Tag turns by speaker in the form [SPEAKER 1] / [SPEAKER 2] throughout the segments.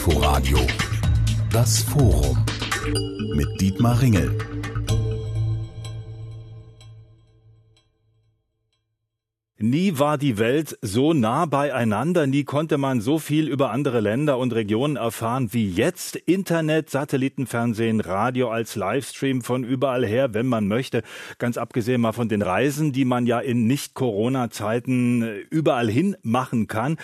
[SPEAKER 1] Inforadio Das Forum mit Dietmar Ringel.
[SPEAKER 2] Nie war die Welt so nah beieinander, nie konnte man so viel über andere Länder und Regionen erfahren wie jetzt. Internet, Satellitenfernsehen, Radio als Livestream von überall her, wenn man möchte. Ganz abgesehen mal von den Reisen, die man ja in Nicht-Corona-Zeiten überall hin machen kann.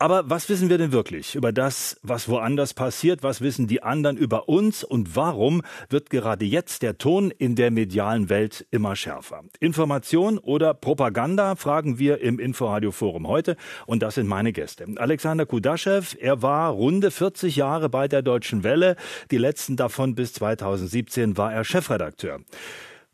[SPEAKER 2] Aber was wissen wir denn wirklich über das, was woanders passiert? Was wissen die anderen über uns? Und warum wird gerade jetzt der Ton in der medialen Welt immer schärfer? Information oder Propaganda, fragen wir im Inforadio Forum heute. Und das sind meine Gäste. Alexander Kudaschew, er war runde 40 Jahre bei der Deutschen Welle. Die letzten davon bis 2017 war er Chefredakteur.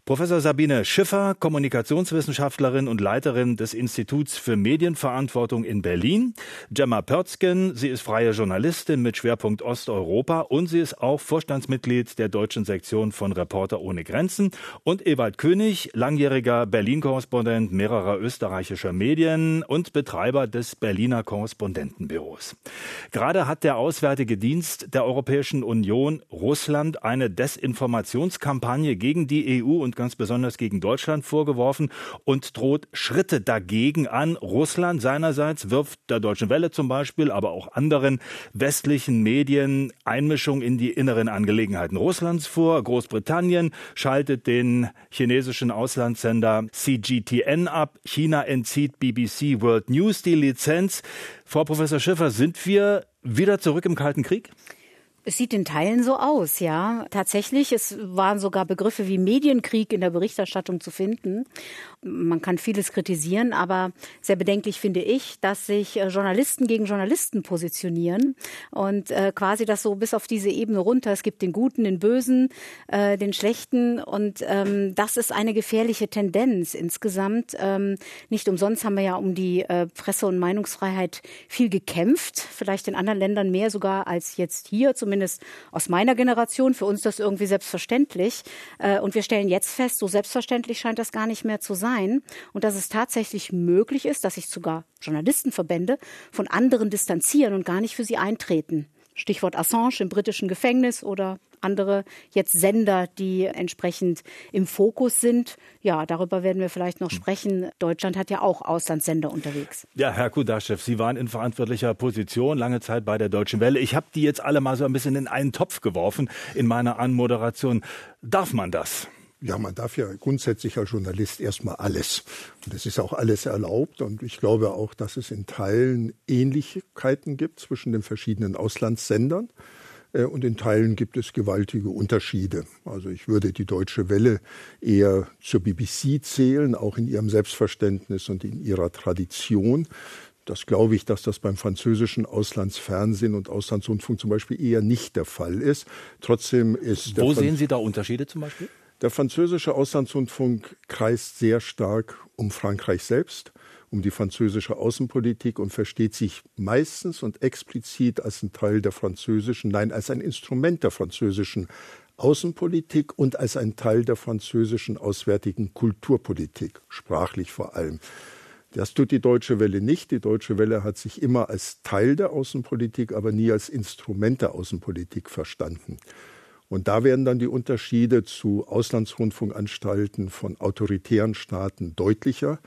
[SPEAKER 2] Professor Sabine Schiffer, Kommunikationswissenschaftlerin und Leiterin des Instituts für Medienverantwortung in Berlin. Gemma Pörzgen, sie ist freie Journalistin mit Schwerpunkt Osteuropa und sie ist auch Vorstandsmitglied der deutschen Sektion von Reporter ohne Grenzen. Und Ewald König, langjähriger Berlin-Korrespondent mehrerer österreichischer Medien und Betreiber des Berliner Korrespondentenbüros. Gerade hat der Auswärtige Dienst der Europäischen Union Russland eine Desinformationskampagne gegen die EU und ganz besonders gegen Deutschland vorgeworfen und droht Schritte dagegen an. Russland seinerseits wirft der Deutschen Welle zum Beispiel, aber auch anderen westlichen Medien Einmischung in die inneren Angelegenheiten Russlands vor. Großbritannien schaltet den chinesischen Auslandssender CGTN ab. China entzieht BBC World News die Lizenz. Frau Professor Schiffer, sind wir wieder zurück im Kalten Krieg?
[SPEAKER 3] Es sieht in Teilen so aus, ja. Tatsächlich, es waren sogar Begriffe wie Medienkrieg in der Berichterstattung zu finden. Man kann vieles kritisieren, aber sehr bedenklich finde ich, dass sich äh, Journalisten gegen Journalisten positionieren und äh, quasi das so bis auf diese Ebene runter. Es gibt den Guten, den Bösen, äh, den Schlechten und ähm, das ist eine gefährliche Tendenz insgesamt. Ähm, nicht umsonst haben wir ja um die äh, Presse- und Meinungsfreiheit viel gekämpft, vielleicht in anderen Ländern mehr sogar als jetzt hier, zumindest aus meiner Generation. Für uns das irgendwie selbstverständlich äh, und wir stellen jetzt fest, so selbstverständlich scheint das gar nicht mehr zu sein und dass es tatsächlich möglich ist, dass sich sogar Journalistenverbände von anderen distanzieren und gar nicht für sie eintreten. Stichwort Assange im britischen Gefängnis oder andere jetzt Sender, die entsprechend im Fokus sind. Ja, darüber werden wir vielleicht noch sprechen. Deutschland hat ja auch Auslandssender unterwegs.
[SPEAKER 2] Ja, Herr Kudaschew, Sie waren in verantwortlicher Position lange Zeit bei der Deutschen Welle. Ich habe die jetzt alle mal so ein bisschen in einen Topf geworfen in meiner Anmoderation. Darf man das?
[SPEAKER 4] Ja, man darf ja grundsätzlich als Journalist erstmal alles. Und es ist auch alles erlaubt. Und ich glaube auch, dass es in Teilen Ähnlichkeiten gibt zwischen den verschiedenen Auslandssendern. Äh, und in Teilen gibt es gewaltige Unterschiede. Also ich würde die Deutsche Welle eher zur BBC zählen, auch in ihrem Selbstverständnis und in ihrer Tradition. Das glaube ich, dass das beim französischen Auslandsfernsehen und Auslandsrundfunk zum Beispiel eher nicht der Fall ist. Trotzdem ist.
[SPEAKER 2] Wo sehen Sie da Unterschiede zum Beispiel?
[SPEAKER 4] Der französische Auslandsrundfunk kreist sehr stark um Frankreich selbst, um die französische Außenpolitik und versteht sich meistens und explizit als ein Teil der französischen, nein, als ein Instrument der französischen Außenpolitik und als ein Teil der französischen auswärtigen Kulturpolitik, sprachlich vor allem. Das tut die Deutsche Welle nicht. Die Deutsche Welle hat sich immer als Teil der Außenpolitik, aber nie als Instrument der Außenpolitik verstanden. Und da werden dann die Unterschiede zu Auslandsrundfunkanstalten von autoritären Staaten deutlicher,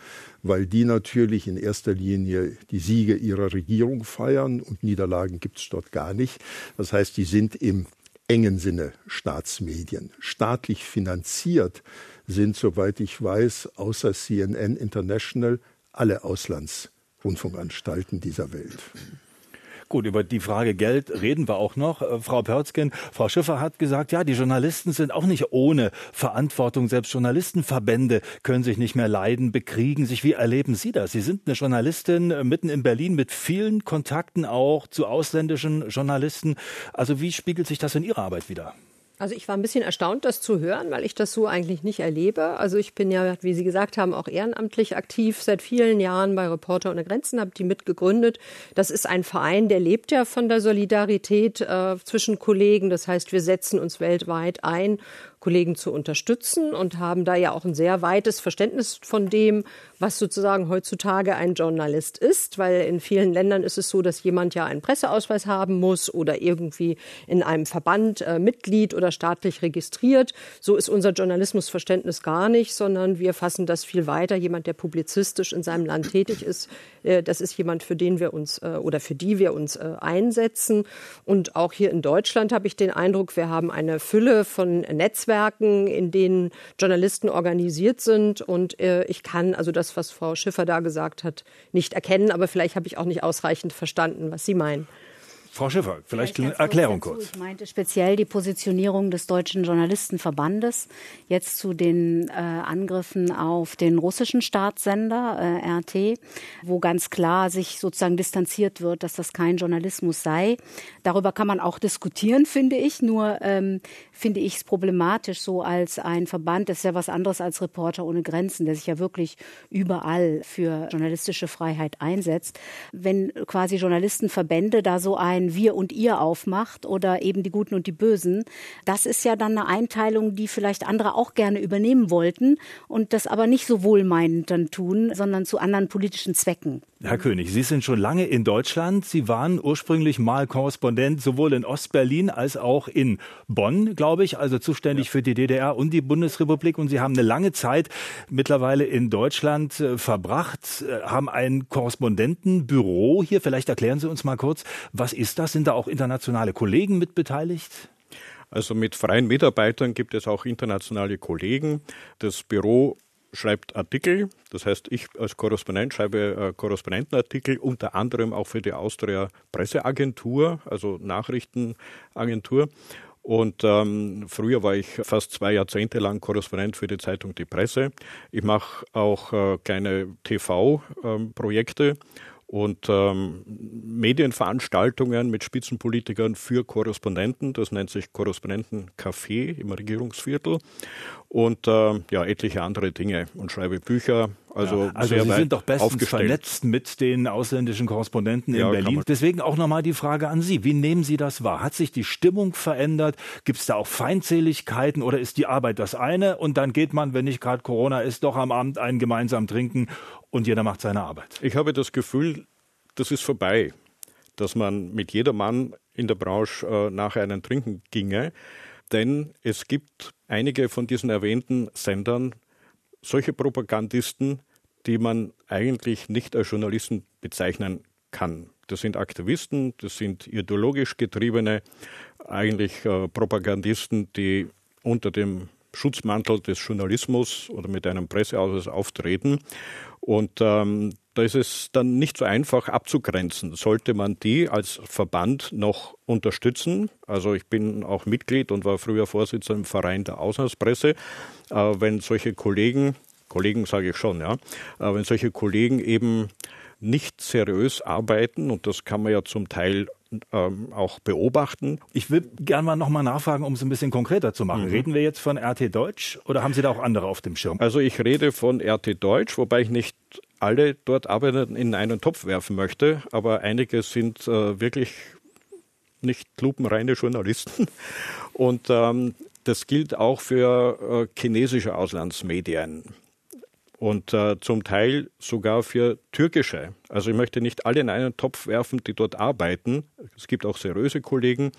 [SPEAKER 4] weil die natürlich in erster Linie die Siege ihrer Regierung feiern und Niederlagen gibt es dort gar nicht. Das heißt, die sind im engen Sinne Staatsmedien. Staatlich finanziert sind, soweit ich weiß, außer CNN International alle Auslandsrundfunkanstalten dieser Welt.
[SPEAKER 2] Gut, über die Frage Geld reden wir auch noch. Äh, Frau Pörzgen, Frau Schiffer hat gesagt, ja, die Journalisten sind auch nicht ohne Verantwortung. Selbst Journalistenverbände können sich nicht mehr leiden, bekriegen sich. Wie erleben Sie das? Sie sind eine Journalistin äh, mitten in Berlin mit vielen Kontakten auch zu ausländischen Journalisten. Also wie spiegelt sich das in Ihrer Arbeit wieder?
[SPEAKER 5] Also ich war ein bisschen erstaunt, das zu hören, weil ich das so eigentlich nicht erlebe. Also ich bin ja, wie Sie gesagt haben, auch ehrenamtlich aktiv seit vielen Jahren bei Reporter ohne Grenzen, habe die mitgegründet. Das ist ein Verein, der lebt ja von der Solidarität äh, zwischen Kollegen. Das heißt, wir setzen uns weltweit ein Kollegen zu unterstützen und haben da ja auch ein sehr weites Verständnis von dem, was sozusagen heutzutage ein Journalist ist, weil in vielen Ländern ist es so, dass jemand ja einen Presseausweis haben muss oder irgendwie in einem Verband äh, Mitglied oder staatlich registriert. So ist unser Journalismusverständnis gar nicht, sondern wir fassen das viel weiter. Jemand, der publizistisch in seinem Land tätig ist, das ist jemand, für den wir uns äh, oder für die wir uns äh, einsetzen. Und auch hier in Deutschland habe ich den Eindruck, wir haben eine Fülle von Netzwerken, in denen Journalisten organisiert sind. Und äh, ich kann also das was Frau Schiffer da gesagt hat, nicht erkennen. Aber vielleicht habe ich auch nicht ausreichend verstanden, was Sie meinen.
[SPEAKER 2] Frau Schiffer, vielleicht, vielleicht eine Erklärung kurz.
[SPEAKER 3] Ich meinte speziell die Positionierung des Deutschen Journalistenverbandes jetzt zu den äh, Angriffen auf den russischen Staatssender äh, RT, wo ganz klar sich sozusagen distanziert wird, dass das kein Journalismus sei. Darüber kann man auch diskutieren, finde ich. Nur ähm, finde ich es problematisch, so als ein Verband, das ist ja was anderes als Reporter ohne Grenzen, der sich ja wirklich überall für journalistische Freiheit einsetzt. Wenn quasi Journalistenverbände da so ein ein Wir und Ihr aufmacht oder eben die Guten und die Bösen. Das ist ja dann eine Einteilung, die vielleicht andere auch gerne übernehmen wollten und das aber nicht so wohlmeinend dann tun, sondern zu anderen politischen Zwecken.
[SPEAKER 2] Herr König, Sie sind schon lange in Deutschland. Sie waren ursprünglich mal Korrespondent sowohl in Ostberlin als auch in Bonn, glaube ich, also zuständig ja. für die DDR und die Bundesrepublik. Und Sie haben eine lange Zeit mittlerweile in Deutschland äh, verbracht, äh, haben ein Korrespondentenbüro hier. Vielleicht erklären Sie uns mal kurz, was ist das? Sind da auch internationale Kollegen mit beteiligt?
[SPEAKER 6] Also mit freien Mitarbeitern gibt es auch internationale Kollegen. Das Büro schreibt Artikel, das heißt, ich als Korrespondent schreibe äh, Korrespondentenartikel, unter anderem auch für die Austria Presseagentur, also Nachrichtenagentur. Und ähm, früher war ich fast zwei Jahrzehnte lang Korrespondent für die Zeitung Die Presse. Ich mache auch äh, kleine TV-Projekte. Ähm, und ähm, Medienveranstaltungen mit Spitzenpolitikern für Korrespondenten. Das nennt sich Korrespondentencafé im Regierungsviertel und äh, ja etliche andere Dinge und schreibe Bücher. Also,
[SPEAKER 2] ja, also Sie sind doch bestens vernetzt mit den ausländischen Korrespondenten in ja, Berlin. Deswegen auch nochmal die Frage an Sie. Wie nehmen Sie das wahr? Hat sich die Stimmung verändert? Gibt es da auch Feindseligkeiten oder ist die Arbeit das eine und dann geht man, wenn nicht gerade Corona ist, doch am Abend einen gemeinsam trinken und jeder macht seine Arbeit?
[SPEAKER 6] Ich habe das Gefühl, das ist vorbei, dass man mit jedermann in der Branche äh, nachher einen trinken ginge. Denn es gibt einige von diesen erwähnten Sendern solche Propagandisten, die man eigentlich nicht als Journalisten bezeichnen kann. Das sind Aktivisten, das sind ideologisch getriebene, eigentlich äh, Propagandisten, die unter dem Schutzmantel des Journalismus oder mit einem Presseausweis auftreten. Und ähm, da ist es dann nicht so einfach abzugrenzen. Sollte man die als Verband noch unterstützen? Also ich bin auch Mitglied und war früher Vorsitzender im Verein der Auslandspresse. Äh, wenn solche Kollegen, Kollegen sage ich schon, ja, äh, wenn solche Kollegen eben nicht seriös arbeiten, und das kann man ja zum Teil ähm, auch beobachten.
[SPEAKER 2] Ich will gerne mal nochmal nachfragen, um es ein bisschen konkreter zu machen. Mhm. Reden wir jetzt von RT Deutsch oder haben Sie da auch andere auf dem Schirm?
[SPEAKER 6] Also ich rede von RT Deutsch, wobei ich nicht alle dort arbeiten in einen Topf werfen möchte, aber einige sind äh, wirklich nicht lupenreine Journalisten. Und ähm, das gilt auch für äh, chinesische Auslandsmedien und äh, zum Teil sogar für türkische. Also ich möchte nicht alle in einen Topf werfen, die dort arbeiten. Es gibt auch seriöse Kollegen,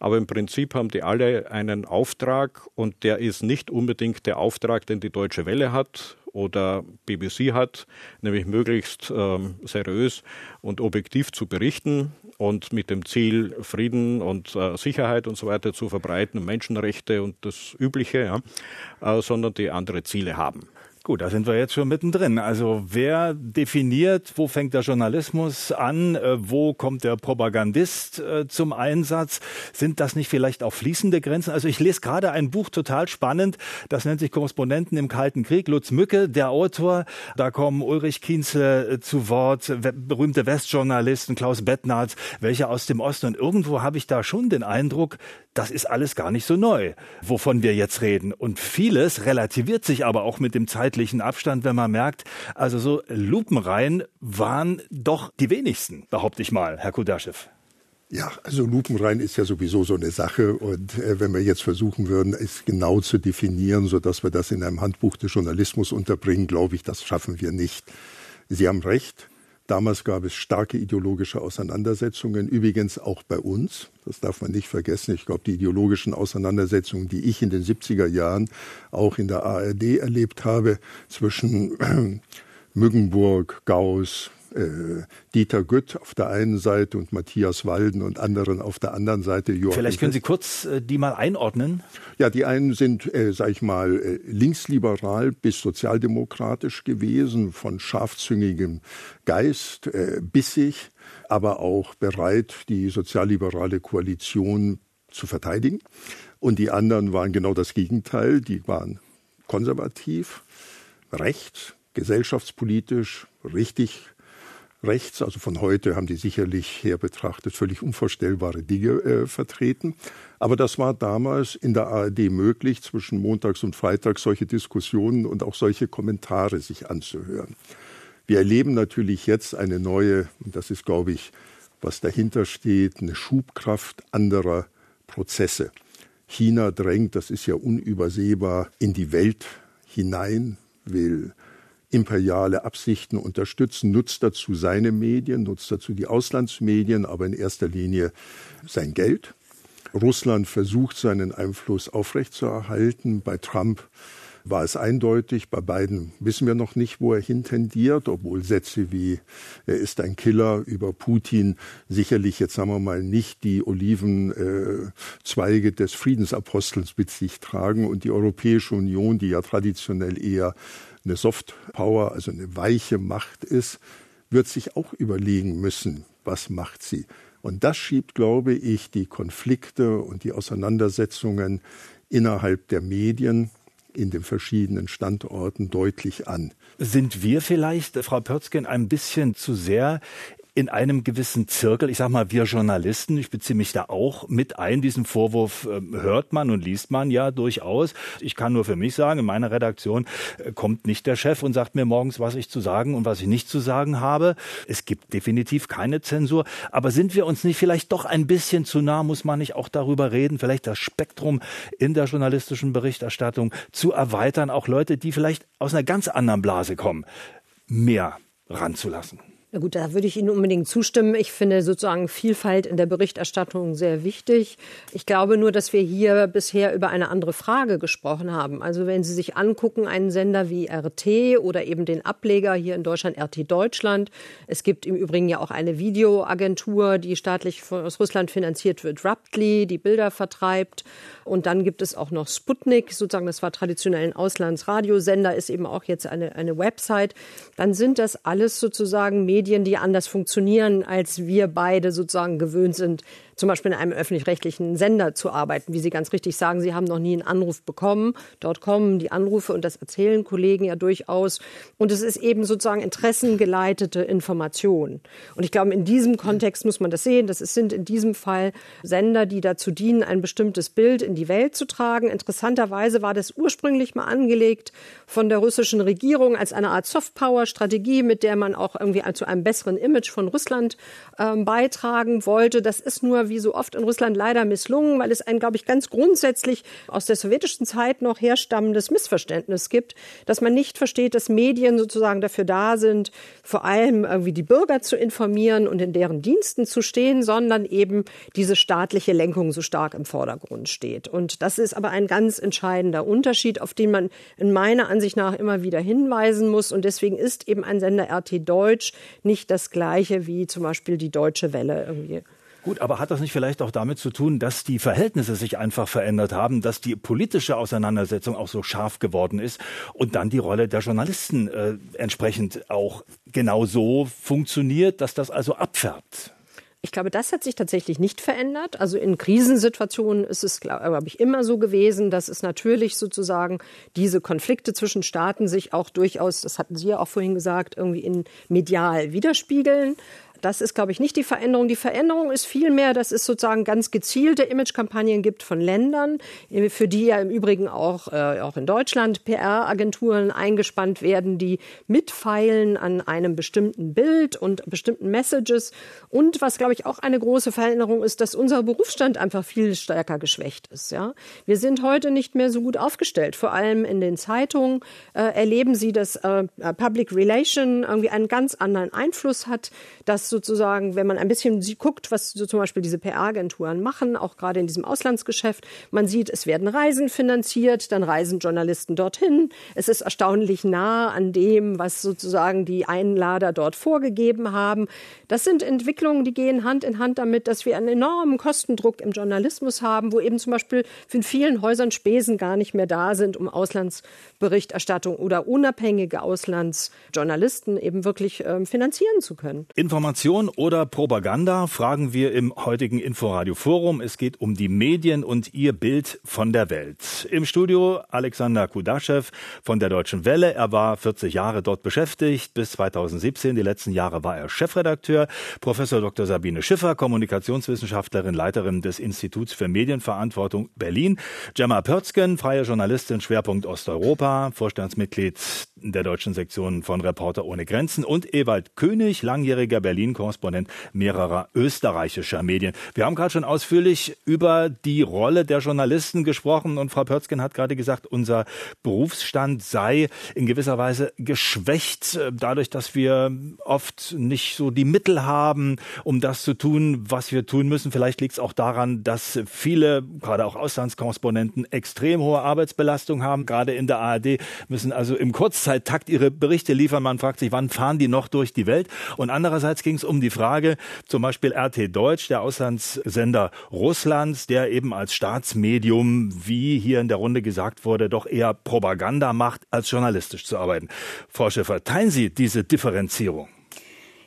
[SPEAKER 6] aber im Prinzip haben die alle einen Auftrag und der ist nicht unbedingt der Auftrag, den die Deutsche Welle hat oder BBC hat, nämlich möglichst ähm, seriös und objektiv zu berichten und mit dem Ziel, Frieden und äh, Sicherheit und so weiter zu verbreiten, Menschenrechte und das Übliche, ja, äh, sondern die andere Ziele haben.
[SPEAKER 2] Gut, da sind wir jetzt schon mittendrin. Also wer definiert, wo fängt der Journalismus an, äh, wo kommt der Propagandist äh, zum Einsatz? Sind das nicht vielleicht auch fließende Grenzen? Also ich lese gerade ein Buch total spannend, das nennt sich Korrespondenten im Kalten Krieg. Lutz Mücke, der Autor, da kommen Ulrich Kienzle äh, zu Wort, berühmte Westjournalisten, Klaus Bettnarz, welche aus dem Osten. Und irgendwo habe ich da schon den Eindruck, das ist alles gar nicht so neu, wovon wir jetzt reden. Und vieles relativiert sich aber auch mit dem zeitlichen Abstand, wenn man merkt, also so Lupenreihen waren doch die wenigsten, behaupte ich mal, Herr Kudaschew.
[SPEAKER 4] Ja, also lupenrein ist ja sowieso so eine Sache. Und äh, wenn wir jetzt versuchen würden, es genau zu definieren, so dass wir das in einem Handbuch des Journalismus unterbringen, glaube ich, das schaffen wir nicht. Sie haben recht. Damals gab es starke ideologische Auseinandersetzungen, übrigens auch bei uns. Das darf man nicht vergessen. Ich glaube, die ideologischen Auseinandersetzungen, die ich in den 70er Jahren auch in der ARD erlebt habe, zwischen Müggenburg, Gauss, äh, Dieter Gütt auf der einen Seite und Matthias Walden und anderen auf der anderen Seite.
[SPEAKER 2] Joachim Vielleicht können Sie kurz äh, die mal einordnen.
[SPEAKER 4] Ja, die einen sind, äh, sag ich mal, äh, linksliberal bis sozialdemokratisch gewesen, von scharfzüngigem Geist, äh, bissig, aber auch bereit, die sozialliberale Koalition zu verteidigen. Und die anderen waren genau das Gegenteil. Die waren konservativ, rechts, gesellschaftspolitisch, richtig rechts, also von heute haben die sicherlich her betrachtet völlig unvorstellbare Dinge äh, vertreten. Aber das war damals in der ARD möglich, zwischen Montags und Freitags solche Diskussionen und auch solche Kommentare sich anzuhören. Wir erleben natürlich jetzt eine neue, und das ist, glaube ich, was dahinter steht, eine Schubkraft anderer Prozesse. China drängt, das ist ja unübersehbar, in die Welt hinein, will imperiale Absichten unterstützen, nutzt dazu seine Medien, nutzt dazu die Auslandsmedien, aber in erster Linie sein Geld. Russland versucht seinen Einfluss aufrechtzuerhalten. Bei Trump war es eindeutig. Bei beiden wissen wir noch nicht, wo er hintendiert, obwohl Sätze wie er ist ein Killer über Putin sicherlich jetzt sagen wir mal nicht die Olivenzweige des Friedensapostels mit sich tragen und die Europäische Union, die ja traditionell eher eine Soft Power, also eine weiche Macht ist, wird sich auch überlegen müssen, was macht sie. Und das schiebt, glaube ich, die Konflikte und die Auseinandersetzungen innerhalb der Medien in den verschiedenen Standorten deutlich an.
[SPEAKER 2] Sind wir vielleicht, Frau Pörzgen, ein bisschen zu sehr in einem gewissen Zirkel, ich sage mal, wir Journalisten, ich beziehe mich da auch mit ein, diesen Vorwurf äh, hört man und liest man ja durchaus. Ich kann nur für mich sagen, in meiner Redaktion äh, kommt nicht der Chef und sagt mir morgens, was ich zu sagen und was ich nicht zu sagen habe. Es gibt definitiv keine Zensur. Aber sind wir uns nicht vielleicht doch ein bisschen zu nah, muss man nicht auch darüber reden, vielleicht das Spektrum in der journalistischen Berichterstattung zu erweitern, auch Leute, die vielleicht aus einer ganz anderen Blase kommen, mehr ranzulassen?
[SPEAKER 5] Na gut, da würde ich Ihnen unbedingt zustimmen. Ich finde sozusagen Vielfalt in der Berichterstattung sehr wichtig. Ich glaube nur, dass wir hier bisher über eine andere Frage gesprochen haben. Also wenn Sie sich angucken, einen Sender wie RT oder eben den Ableger hier in Deutschland, RT Deutschland. Es gibt im Übrigen ja auch eine Videoagentur, die staatlich aus Russland finanziert wird, Raptly, die Bilder vertreibt. Und dann gibt es auch noch Sputnik, sozusagen, das war traditionell ein Auslandsradiosender, ist eben auch jetzt eine, eine Website. Dann sind das alles sozusagen Medien, die anders funktionieren, als wir beide sozusagen gewöhnt sind, zum Beispiel in einem öffentlich-rechtlichen Sender zu arbeiten. Wie Sie ganz richtig sagen, Sie haben noch nie einen Anruf bekommen. Dort kommen die Anrufe und das erzählen Kollegen ja durchaus. Und es ist eben sozusagen interessengeleitete Information. Und ich glaube, in diesem Kontext muss man das sehen. Das sind in diesem Fall Sender, die dazu dienen, ein bestimmtes Bild in die Welt zu tragen. Interessanterweise war das ursprünglich mal angelegt von der russischen Regierung als eine Art Softpower-Strategie, mit der man auch irgendwie zu einem besseren Image von Russland ähm, beitragen wollte. Das ist nur wie so oft in Russland leider misslungen, weil es ein, glaube ich, ganz grundsätzlich aus der sowjetischen Zeit noch herstammendes Missverständnis gibt, dass man nicht versteht, dass Medien sozusagen dafür da sind, vor allem irgendwie die Bürger zu informieren und in deren Diensten zu stehen, sondern eben diese staatliche Lenkung so stark im Vordergrund steht. Und das ist aber ein ganz entscheidender Unterschied, auf den man in meiner Ansicht nach immer wieder hinweisen muss. Und deswegen ist eben ein Sender RT Deutsch nicht das gleiche wie zum Beispiel die Deutsche Welle irgendwie.
[SPEAKER 2] Gut, aber hat das nicht vielleicht auch damit zu tun, dass die Verhältnisse sich einfach verändert haben, dass die politische Auseinandersetzung auch so scharf geworden ist und dann die Rolle der Journalisten äh, entsprechend auch genau so funktioniert, dass das also abfärbt?
[SPEAKER 5] Ich glaube, das hat sich tatsächlich nicht verändert. Also in Krisensituationen ist es, glaube ich, immer so gewesen, dass es natürlich sozusagen diese Konflikte zwischen Staaten sich auch durchaus, das hatten Sie ja auch vorhin gesagt, irgendwie in medial widerspiegeln. Das ist, glaube ich, nicht die Veränderung. Die Veränderung ist vielmehr, dass es sozusagen ganz gezielte Imagekampagnen gibt von Ländern, für die ja im Übrigen auch, äh, auch in Deutschland PR-Agenturen eingespannt werden, die mitfeilen an einem bestimmten Bild und bestimmten Messages. Und was, glaube ich, auch eine große Veränderung ist, dass unser Berufsstand einfach viel stärker geschwächt ist. Ja? Wir sind heute nicht mehr so gut aufgestellt. Vor allem in den Zeitungen äh, erleben Sie, dass äh, Public Relation irgendwie einen ganz anderen Einfluss hat, dass sozusagen, wenn man ein bisschen guckt, was so zum Beispiel diese PR-Agenturen machen, auch gerade in diesem Auslandsgeschäft, man sieht, es werden Reisen finanziert, dann reisen Journalisten dorthin. Es ist erstaunlich nah an dem, was sozusagen die Einlader dort vorgegeben haben. Das sind Entwicklungen, die gehen Hand in Hand damit, dass wir einen enormen Kostendruck im Journalismus haben, wo eben zum Beispiel in vielen Häusern Spesen gar nicht mehr da sind, um Auslandsberichterstattung oder unabhängige Auslandsjournalisten eben wirklich äh, finanzieren zu können.
[SPEAKER 2] Information oder Propaganda fragen wir im heutigen Inforadio Forum. Es geht um die Medien und ihr Bild von der Welt. Im Studio Alexander Kudaschew von der Deutschen Welle. Er war 40 Jahre dort beschäftigt bis 2017. Die letzten Jahre war er Chefredakteur. Professor Dr. Sabine Schiffer, Kommunikationswissenschaftlerin, Leiterin des Instituts für Medienverantwortung Berlin. Gemma Pörzgen, freie Journalistin, Schwerpunkt Osteuropa, Vorstandsmitglied der deutschen Sektion von Reporter ohne Grenzen und Ewald König, langjähriger Berlin-Korrespondent mehrerer österreichischer Medien. Wir haben gerade schon ausführlich über die Rolle der Journalisten gesprochen und Frau Pörzgen hat gerade gesagt, unser Berufsstand sei in gewisser Weise geschwächt, äh, dadurch, dass wir oft nicht so die Mittel haben, um das zu tun, was wir tun müssen. Vielleicht liegt es auch daran, dass viele, gerade auch Auslandskorrespondenten, extrem hohe Arbeitsbelastung haben. Gerade in der ARD müssen also im Kurzzeittakt ihre Berichte liefern. Man fragt sich, wann fahren die noch durch die Welt? Und andererseits ging es um die Frage, zum Beispiel RT Deutsch, der Auslandssender Russlands, der eben als Staatsmedium, wie hier in der Runde gesagt wurde, doch eher Propaganda macht, als journalistisch zu arbeiten. Frau Schäfer, teilen Sie diese Differenzierung?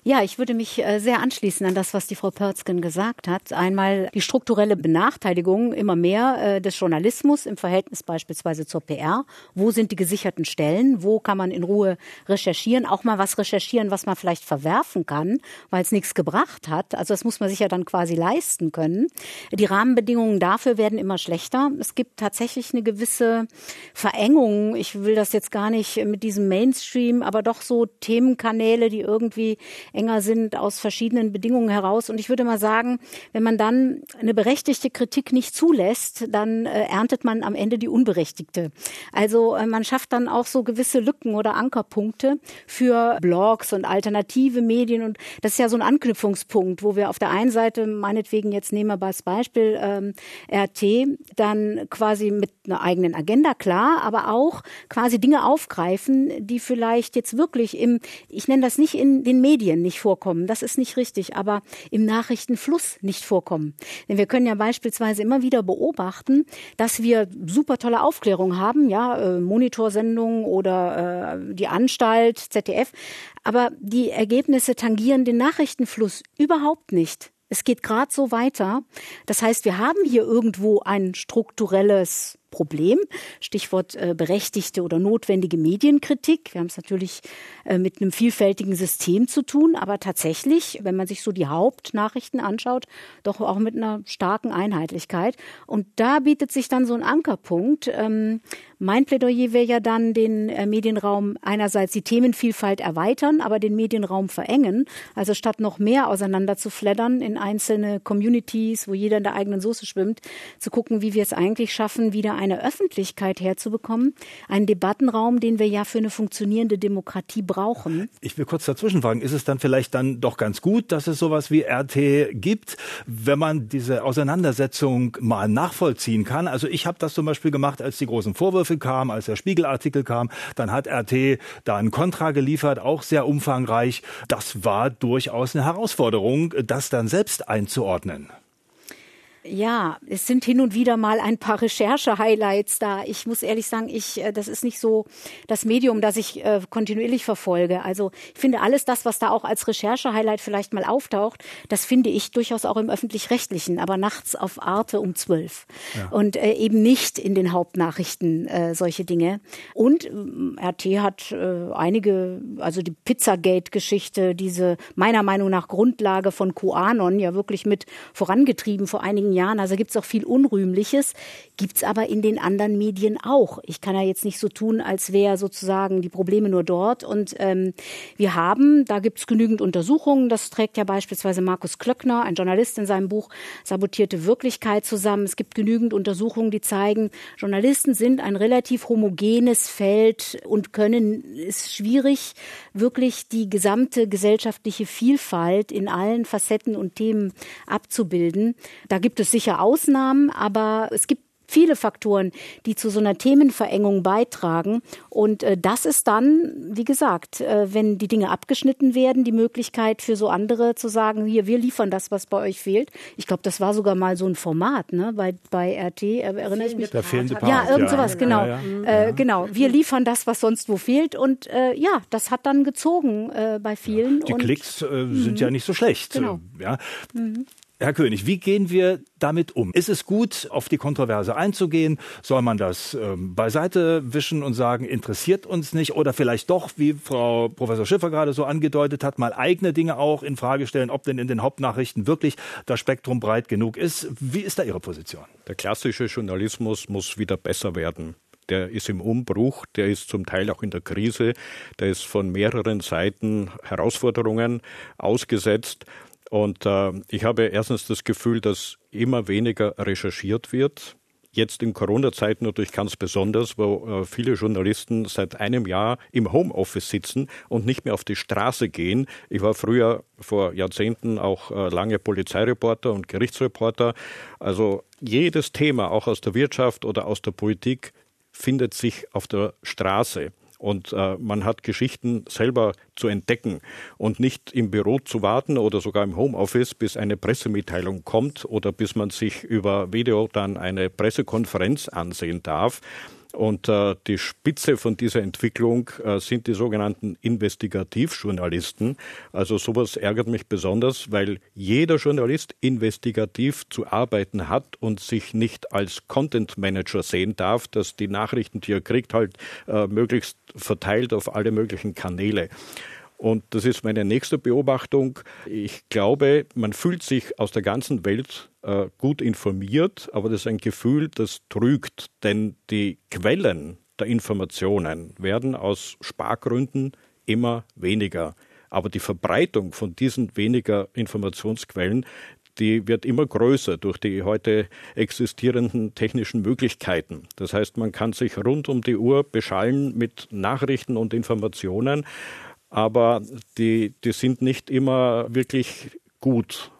[SPEAKER 3] Ja, ich würde mich äh, sehr anschließen an das, was die Frau Pörzgen gesagt hat. Einmal die strukturelle Benachteiligung immer mehr äh, des Journalismus im Verhältnis beispielsweise zur PR. Wo sind die gesicherten Stellen? Wo kann man in Ruhe recherchieren? Auch mal was recherchieren, was man vielleicht verwerfen kann, weil es nichts gebracht hat. Also das muss man sich ja dann quasi leisten können. Die Rahmenbedingungen dafür werden immer schlechter. Es gibt tatsächlich eine gewisse Verengung. Ich will das jetzt gar nicht mit diesem Mainstream, aber doch so Themenkanäle, die irgendwie enger sind aus verschiedenen Bedingungen heraus. Und ich würde mal sagen, wenn man dann eine berechtigte Kritik nicht zulässt, dann äh, erntet man am Ende die unberechtigte. Also äh, man schafft dann auch so gewisse Lücken oder Ankerpunkte für Blogs und alternative Medien. Und das ist ja so ein Anknüpfungspunkt, wo wir auf der einen Seite, meinetwegen jetzt nehmen wir als Beispiel ähm, RT, dann quasi mit einer eigenen Agenda, klar, aber auch quasi Dinge aufgreifen, die vielleicht jetzt wirklich im, ich nenne das nicht in den Medien, nicht vorkommen. Das ist nicht richtig, aber im Nachrichtenfluss nicht vorkommen. Denn wir können ja beispielsweise immer wieder beobachten, dass wir super tolle Aufklärung haben, ja, äh, Monitorsendungen oder äh, die Anstalt, ZDF, aber die Ergebnisse tangieren den Nachrichtenfluss überhaupt nicht. Es geht gerade so weiter. Das heißt, wir haben hier irgendwo ein strukturelles Problem. Stichwort äh, berechtigte oder notwendige Medienkritik. Wir haben es natürlich äh, mit einem vielfältigen System zu tun, aber tatsächlich, wenn man sich so die Hauptnachrichten anschaut, doch auch mit einer starken Einheitlichkeit. Und da bietet sich dann so ein Ankerpunkt. Ähm, mein Plädoyer wäre ja dann, den äh, Medienraum einerseits die Themenvielfalt erweitern, aber den Medienraum verengen. Also statt noch mehr auseinander zu fleddern in einzelne Communities, wo jeder in der eigenen Soße schwimmt, zu gucken, wie wir es eigentlich schaffen, wieder eine Öffentlichkeit herzubekommen, einen Debattenraum, den wir ja für eine funktionierende Demokratie brauchen.
[SPEAKER 2] Ich will kurz dazwischen fragen, ist es dann vielleicht dann doch ganz gut, dass es sowas wie RT gibt, wenn man diese Auseinandersetzung mal nachvollziehen kann? Also ich habe das zum Beispiel gemacht, als die großen Vorwürfe kamen, als der Spiegelartikel kam, dann hat RT da ein Kontra geliefert, auch sehr umfangreich. Das war durchaus eine Herausforderung, das dann selbst einzuordnen.
[SPEAKER 3] Ja, es sind hin und wieder mal ein paar Recherche-Highlights da. Ich muss ehrlich sagen, ich, äh, das ist nicht so das Medium, das ich äh, kontinuierlich verfolge. Also ich finde alles das, was da auch als Recherche-Highlight vielleicht mal auftaucht, das finde ich durchaus auch im öffentlich-rechtlichen, aber nachts auf Arte um zwölf ja. und äh, eben nicht in den Hauptnachrichten äh, solche Dinge. Und äh, RT hat äh, einige, also die Pizzagate-Geschichte, diese meiner Meinung nach Grundlage von QAnon ja wirklich mit vorangetrieben vor einigen einigen Jahren. Also gibt es auch viel Unrühmliches, gibt es aber in den anderen Medien auch. Ich kann ja jetzt nicht so tun, als wäre sozusagen die Probleme nur dort. Und ähm, wir haben, da gibt es genügend Untersuchungen, das trägt ja beispielsweise Markus Klöckner, ein Journalist in seinem Buch Sabotierte Wirklichkeit zusammen. Es gibt genügend Untersuchungen, die zeigen, Journalisten sind ein relativ homogenes Feld und können es schwierig, wirklich die gesamte gesellschaftliche Vielfalt in allen Facetten und Themen abzubilden. Da gibt es sicher Ausnahmen, aber es gibt viele Faktoren, die zu so einer Themenverengung beitragen. Und äh, das ist dann, wie gesagt, äh, wenn die Dinge abgeschnitten werden, die Möglichkeit für so andere zu sagen, hier, wir liefern das, was bei euch fehlt. Ich glaube, das war sogar mal so ein Format, ne, bei, bei RT, äh, erinnere ich mich.
[SPEAKER 2] Der fehlende Part.
[SPEAKER 3] Ja, irgend sowas, genau. Ja, ja. Äh, genau. Wir liefern das, was sonst wo fehlt. Und äh, ja, das hat dann gezogen äh, bei vielen.
[SPEAKER 2] Die
[SPEAKER 3] und,
[SPEAKER 2] Klicks äh, sind ja nicht so schlecht.
[SPEAKER 3] Genau.
[SPEAKER 2] Ja. Mhm. Herr König, wie gehen wir damit um? Ist es gut, auf die Kontroverse einzugehen? Soll man das ähm, beiseite wischen und sagen, interessiert uns nicht? Oder vielleicht doch, wie Frau Professor Schiffer gerade so angedeutet hat, mal eigene Dinge auch in Frage stellen, ob denn in den Hauptnachrichten wirklich das Spektrum breit genug ist? Wie ist da Ihre Position?
[SPEAKER 6] Der klassische Journalismus muss wieder besser werden der ist im Umbruch, der ist zum Teil auch in der Krise, der ist von mehreren Seiten Herausforderungen ausgesetzt. Und äh, ich habe erstens das Gefühl, dass immer weniger recherchiert wird. Jetzt in Corona-Zeiten natürlich ganz besonders, wo äh, viele Journalisten seit einem Jahr im Homeoffice sitzen und nicht mehr auf die Straße gehen. Ich war früher vor Jahrzehnten auch äh, lange Polizeireporter und Gerichtsreporter. Also jedes Thema, auch aus der Wirtschaft oder aus der Politik, findet sich auf der Straße. Und äh, man hat Geschichten selber zu entdecken und nicht im Büro zu warten oder sogar im Homeoffice, bis eine Pressemitteilung kommt oder bis man sich über Video dann eine Pressekonferenz ansehen darf. Und äh, die Spitze von dieser Entwicklung äh, sind die sogenannten Investigativjournalisten. Also sowas ärgert mich besonders, weil jeder Journalist investigativ zu arbeiten hat und sich nicht als Content Manager sehen darf, dass die Nachrichten, die er kriegt, halt äh, möglichst verteilt auf alle möglichen Kanäle. Und das ist meine nächste Beobachtung. Ich glaube, man fühlt sich aus der ganzen Welt äh, gut informiert, aber das ist ein Gefühl, das trügt, denn die Quellen der Informationen werden aus Spargründen immer weniger. Aber die Verbreitung von diesen weniger Informationsquellen, die wird immer größer durch die heute existierenden technischen Möglichkeiten. Das heißt, man kann sich rund um die Uhr beschallen mit Nachrichten und Informationen aber die, die sind nicht immer wirklich gut.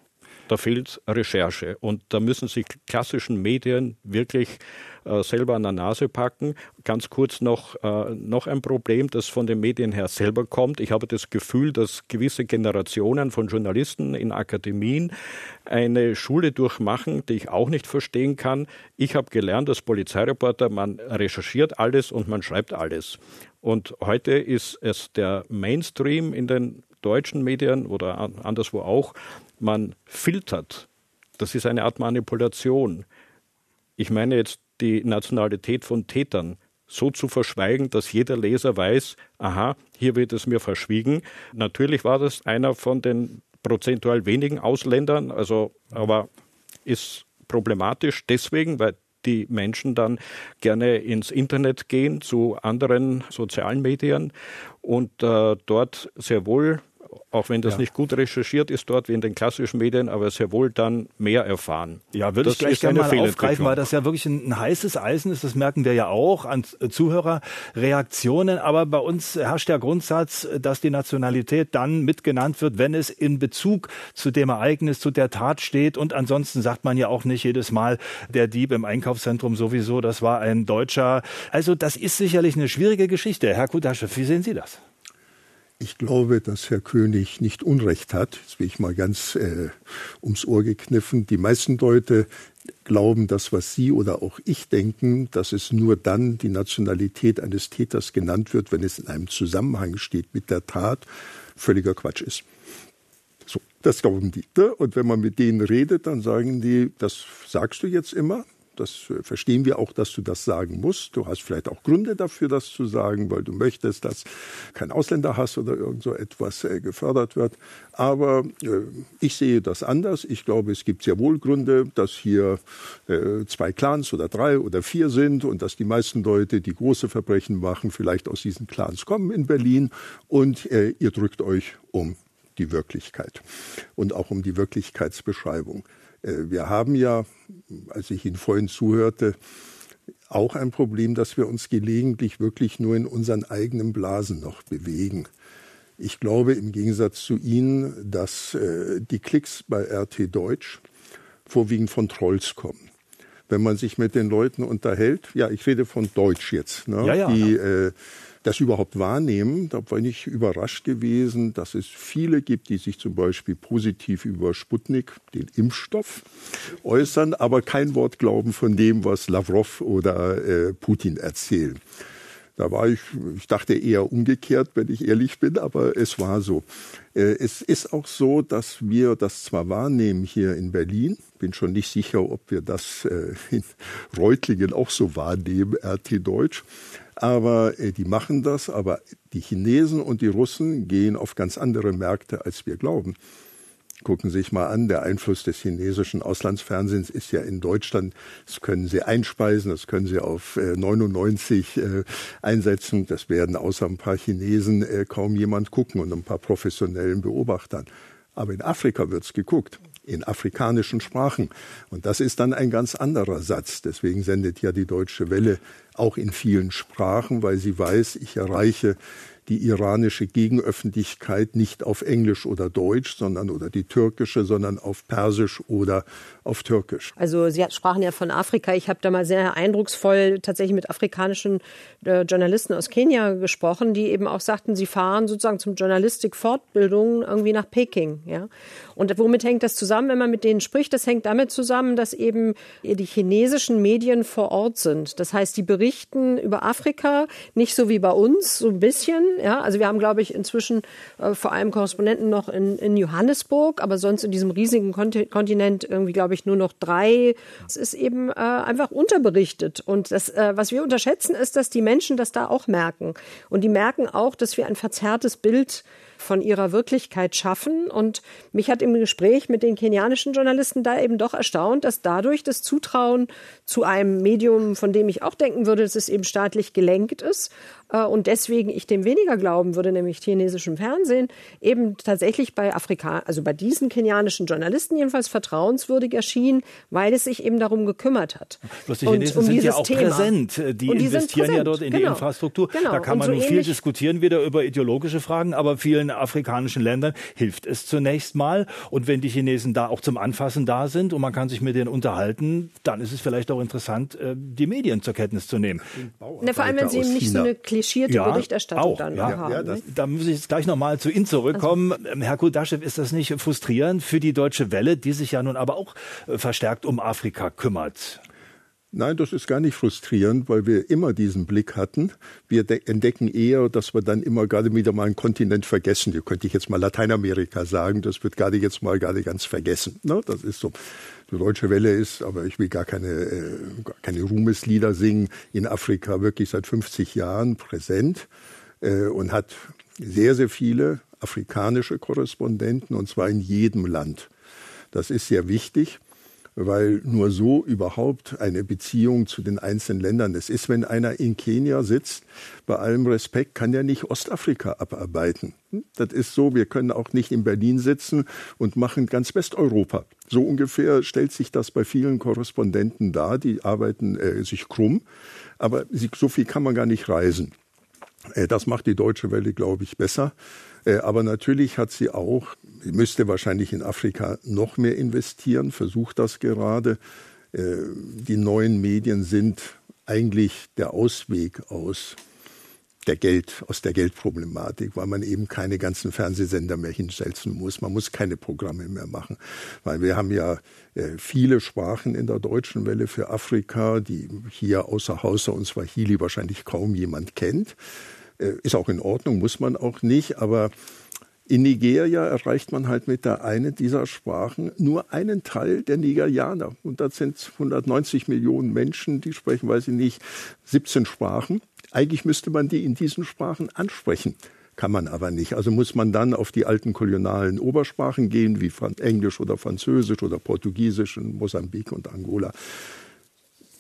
[SPEAKER 6] Da fehlt Recherche und da müssen sich klassischen Medien wirklich äh, selber an der Nase packen. Ganz kurz noch, äh, noch ein Problem, das von den Medien her selber kommt. Ich habe das Gefühl, dass gewisse Generationen von Journalisten in Akademien eine Schule durchmachen, die ich auch nicht verstehen kann. Ich habe gelernt als Polizeireporter, man recherchiert alles und man schreibt alles. Und heute ist es der Mainstream in den deutschen Medien oder anderswo auch, man filtert. Das ist eine Art Manipulation. Ich meine jetzt die Nationalität von Tätern so zu verschweigen, dass jeder Leser weiß, aha, hier wird es mir verschwiegen. Natürlich war das einer von den prozentual wenigen Ausländern, also aber ist problematisch deswegen, weil die Menschen dann gerne ins Internet gehen zu anderen sozialen Medien und äh, dort sehr wohl auch wenn das ja. nicht gut recherchiert ist dort wie in den klassischen Medien, aber sehr wohl dann mehr erfahren.
[SPEAKER 2] Ja, würde das ich gleich gerne mal aufgreifen, weil das ja wirklich ein, heißes Eisen ist. Das merken wir ja auch an Zuhörerreaktionen. Aber bei uns herrscht der Grundsatz, dass die Nationalität dann mitgenannt wird, wenn es in Bezug zu dem Ereignis, zu der Tat steht. Und ansonsten sagt man ja auch nicht jedes Mal, der Dieb im Einkaufszentrum sowieso, das war ein Deutscher. Also das ist sicherlich eine schwierige Geschichte. Herr Kudasche, wie sehen Sie das?
[SPEAKER 4] Ich glaube, dass Herr König nicht Unrecht hat. Jetzt bin ich mal ganz äh, ums Ohr gekniffen. Die meisten Leute glauben, das, was Sie oder auch ich denken, dass es nur dann die Nationalität eines Täters genannt wird, wenn es in einem Zusammenhang steht mit der Tat, völliger Quatsch ist. So, das glauben die. Und wenn man mit denen redet, dann sagen die, das sagst du jetzt immer, das äh, verstehen wir auch, dass du das sagen musst. Du hast vielleicht auch Gründe dafür, das zu sagen, weil du möchtest, dass kein Ausländer-Hass oder irgend so etwas äh, gefördert wird. Aber äh, ich sehe das anders. Ich glaube, es gibt sehr wohl Gründe, dass hier zwei Clans oder drei oder vier sind und dass die meisten Leute, die große Verbrechen machen, vielleicht aus diesen Clans kommen in Berlin und ihr drückt euch um die Wirklichkeit und auch um die Wirklichkeitsbeschreibung. Äh, wir haben ja, als ich Ihnen vorhin zuhörte, auch ein Problem, dass wir uns gelegentlich wirklich nur in unseren eigenen Blasen noch bewegen. Ich glaube im Gegensatz zu Ihnen, dass äh, die Klicks bei RT Deutsch vorwiegend von Trolls kommen. Wenn man sich mit den Leuten unterhält, ja, ich rede von Deutsch jetzt, ne,
[SPEAKER 2] ja, ja,
[SPEAKER 4] die ja. Äh, das überhaupt wahrnehmen. Da bin ich überrascht gewesen, dass es viele gibt, die sich zum Beispiel positiv über Sputnik, den Impfstoff, äußern, aber kein Wort glauben von dem, was Lavrov oder äh, Putin erzählen. Da war ich, ich dachte eher umgekehrt, wenn ich ehrlich bin, aber es war so. Äh, es ist auch so, dass wir das zwar wahrnehmen hier in Berlin, bin schon nicht sicher, ob wir das äh, in Reutlingen auch so wahrnehmen, RT Deutsch, aber äh, die machen das, aber die Chinesen und die Russen gehen auf ganz andere Märkte, als wir glauben. Gucken Sie sich mal an, der Einfluss des chinesischen Auslandsfernsehens ist ja in Deutschland, das können Sie einspeisen, das können Sie auf 99 äh, äh, einsetzen. Das werden außer ein paar Chinesen äh, kaum jemand gucken und ein paar professionellen Beobachtern. Aber in Afrika wird's geguckt in afrikanischen Sprachen. Und das ist dann ein ganz anderer Satz. Deswegen sendet ja die Deutsche Welle auch in vielen Sprachen, weil sie weiß, ich erreiche die iranische Gegenöffentlichkeit nicht auf Englisch oder Deutsch, sondern oder die türkische, sondern auf Persisch oder auf Türkisch.
[SPEAKER 5] Also Sie sprachen ja von Afrika. Ich habe da mal sehr eindrucksvoll tatsächlich mit afrikanischen äh, Journalisten aus Kenia gesprochen, die eben auch sagten, sie fahren sozusagen zum Journalistik-Fortbildung irgendwie nach Peking. Ja? Und womit hängt das zusammen, wenn man mit denen spricht? Das hängt damit zusammen, dass eben die chinesischen Medien vor Ort sind. Das heißt, die berichten über Afrika nicht so wie bei uns, so ein bisschen. Ja? Also wir haben, glaube ich, inzwischen äh, vor allem Korrespondenten noch in, in Johannesburg, aber sonst in diesem riesigen Kontinent irgendwie, glaube ich, nur noch drei. Es ist eben äh, einfach unterberichtet. Und das, äh, was wir unterschätzen, ist, dass die Menschen das da auch merken. Und die merken auch, dass wir ein verzerrtes Bild von ihrer Wirklichkeit schaffen. Und mich hat im Gespräch mit den kenianischen Journalisten da eben doch erstaunt, dass dadurch das Zutrauen zu einem Medium, von dem ich auch denken würde, dass es eben staatlich gelenkt ist und deswegen ich dem weniger glauben würde, nämlich chinesischem Fernsehen, eben tatsächlich bei Afrika, also bei diesen kenianischen Journalisten jedenfalls vertrauenswürdig erschien, weil es sich eben darum gekümmert hat.
[SPEAKER 2] Bloß die Chinesen um sind ja auch Thema. präsent. Die, die investieren präsent. ja dort in genau. die Infrastruktur. Genau. Da kann man so nun viel diskutieren wieder über ideologische Fragen, aber vielen afrikanischen Ländern hilft es zunächst mal. Und wenn die Chinesen da auch zum Anfassen da sind und man kann sich mit denen unterhalten, dann ist es vielleicht auch interessant, äh, die Medien zur Kenntnis zu nehmen.
[SPEAKER 5] Na, vor allem, wenn sie eben nicht China. so eine klischierte ja, Berichterstattung auch, dann ja. haben. Ja,
[SPEAKER 2] das, da muss ich jetzt gleich nochmal zu Ihnen zurückkommen. Also, Herr Kudaschew, ist das nicht frustrierend für die Deutsche Welle, die sich ja nun aber auch äh, verstärkt um Afrika kümmert?
[SPEAKER 4] Nein, das ist gar nicht frustrierend, weil wir immer diesen Blick hatten. Wir entdecken eher, dass wir dann immer gerade wieder mal einen Kontinent vergessen. Hier könnte ich jetzt mal Lateinamerika sagen. Das wird gerade jetzt mal gerade ganz vergessen. Ne? Das ist so. Die Deutsche Welle ist, aber ich will gar keine, äh, keine Ruhmeslieder singen, in Afrika wirklich seit 50 Jahren präsent äh, und hat sehr, sehr viele afrikanische Korrespondenten und zwar in jedem Land. Das ist sehr wichtig weil nur so überhaupt eine Beziehung zu den einzelnen Ländern. Es ist, wenn einer in Kenia sitzt, bei allem Respekt kann er nicht Ostafrika abarbeiten. Das ist so, wir können auch nicht in Berlin sitzen und machen ganz Westeuropa. So ungefähr stellt sich das bei vielen Korrespondenten dar, die arbeiten äh, sich krumm, aber so viel kann man gar nicht reisen. Äh, das macht die Deutsche Welle, glaube ich, besser. Äh, aber natürlich hat sie auch, müsste wahrscheinlich in Afrika noch mehr investieren, versucht das gerade. Die neuen Medien sind eigentlich der Ausweg aus der Geld, aus der Geldproblematik, weil man eben keine ganzen Fernsehsender mehr hinsetzen muss. Man muss keine Programme mehr machen, weil wir haben ja äh, viele Sprachen in der deutschen Welle für Afrika, die hier außer Hausa und Swahili wahrscheinlich kaum jemand kennt. Äh, ist auch in Ordnung, muss man auch nicht, aber in Nigeria erreicht man halt mit der einen dieser Sprachen nur einen Teil der Nigerianer. Und das sind 190 Millionen Menschen, die sprechen, weiß ich nicht, 17 Sprachen. Eigentlich müsste man die in diesen Sprachen ansprechen. Kann man aber nicht. Also muss man dann auf die alten kolonialen Obersprachen gehen, wie Englisch oder Französisch oder Portugiesisch in Mosambik und Angola.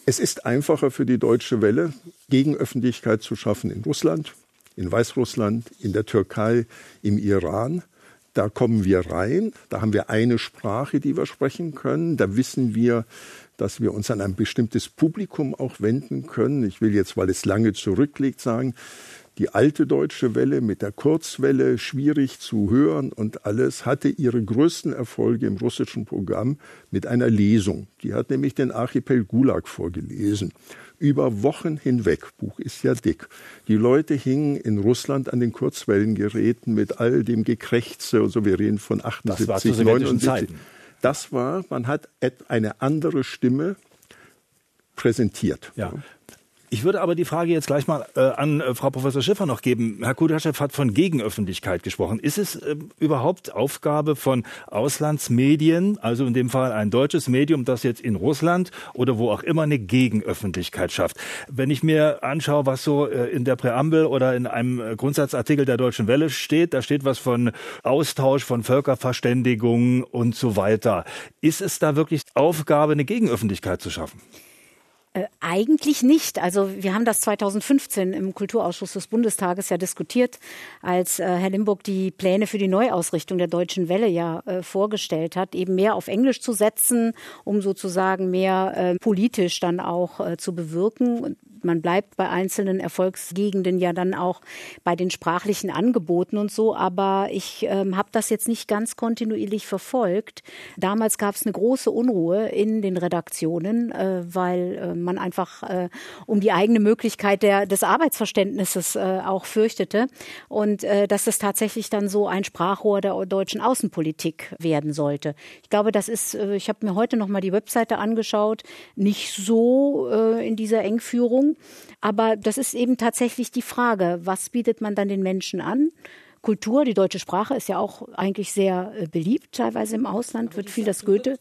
[SPEAKER 4] Es ist einfacher für die deutsche Welle, Gegenöffentlichkeit zu schaffen in Russland, in Weißrussland, in der Türkei, im Iran. Da kommen wir rein, da haben wir eine Sprache, die wir sprechen können, da wissen wir, dass wir uns an ein bestimmtes Publikum auch wenden können. Ich will jetzt, weil es lange zurückliegt, sagen, die alte deutsche Welle mit der Kurzwelle, schwierig zu hören und alles, hatte ihre größten Erfolge im russischen Programm mit einer Lesung. Die hat nämlich den Archipel Gulag vorgelesen. Über Wochen hinweg, Buch ist ja dick. Die Leute hingen in Russland an den Kurzwellengeräten mit all dem Gekrächze und so. Wir reden von 78, 79. Zeiten. Das war, man hat eine andere Stimme präsentiert.
[SPEAKER 2] Ja. Ich würde aber die Frage jetzt gleich mal äh, an äh, Frau Professor Schiffer noch geben. Herr Kudaschew hat von Gegenöffentlichkeit gesprochen. Ist es äh, überhaupt Aufgabe von Auslandsmedien, also in dem Fall ein deutsches Medium, das jetzt in Russland oder wo auch immer eine Gegenöffentlichkeit schafft? Wenn ich mir anschaue, was so äh, in der Präambel oder in einem äh, Grundsatzartikel der Deutschen Welle steht, da steht was von Austausch, von Völkerverständigung und so weiter. Ist es da wirklich Aufgabe, eine Gegenöffentlichkeit zu schaffen?
[SPEAKER 3] Äh, eigentlich nicht. Also wir haben das 2015 im Kulturausschuss des Bundestages ja diskutiert, als äh, Herr Limburg die Pläne für die Neuausrichtung der Deutschen Welle ja äh, vorgestellt hat, eben mehr auf Englisch zu setzen, um sozusagen mehr äh, politisch dann auch äh, zu bewirken man bleibt bei einzelnen Erfolgsgegenden ja dann auch bei den sprachlichen Angeboten und so, aber ich ähm, habe das jetzt nicht ganz kontinuierlich verfolgt. Damals gab es eine große Unruhe in den Redaktionen, äh, weil äh, man einfach äh, um die eigene Möglichkeit der, des Arbeitsverständnisses äh, auch fürchtete und äh, dass das tatsächlich dann so ein Sprachrohr der deutschen Außenpolitik werden sollte. Ich glaube, das ist, äh, ich habe mir heute noch mal die Webseite angeschaut, nicht so in dieser Engführung. Aber das ist eben tatsächlich die Frage, was bietet man dann den Menschen an? Kultur, die deutsche Sprache ist ja auch eigentlich sehr äh, beliebt, teilweise im Ausland wird viel das Goethe,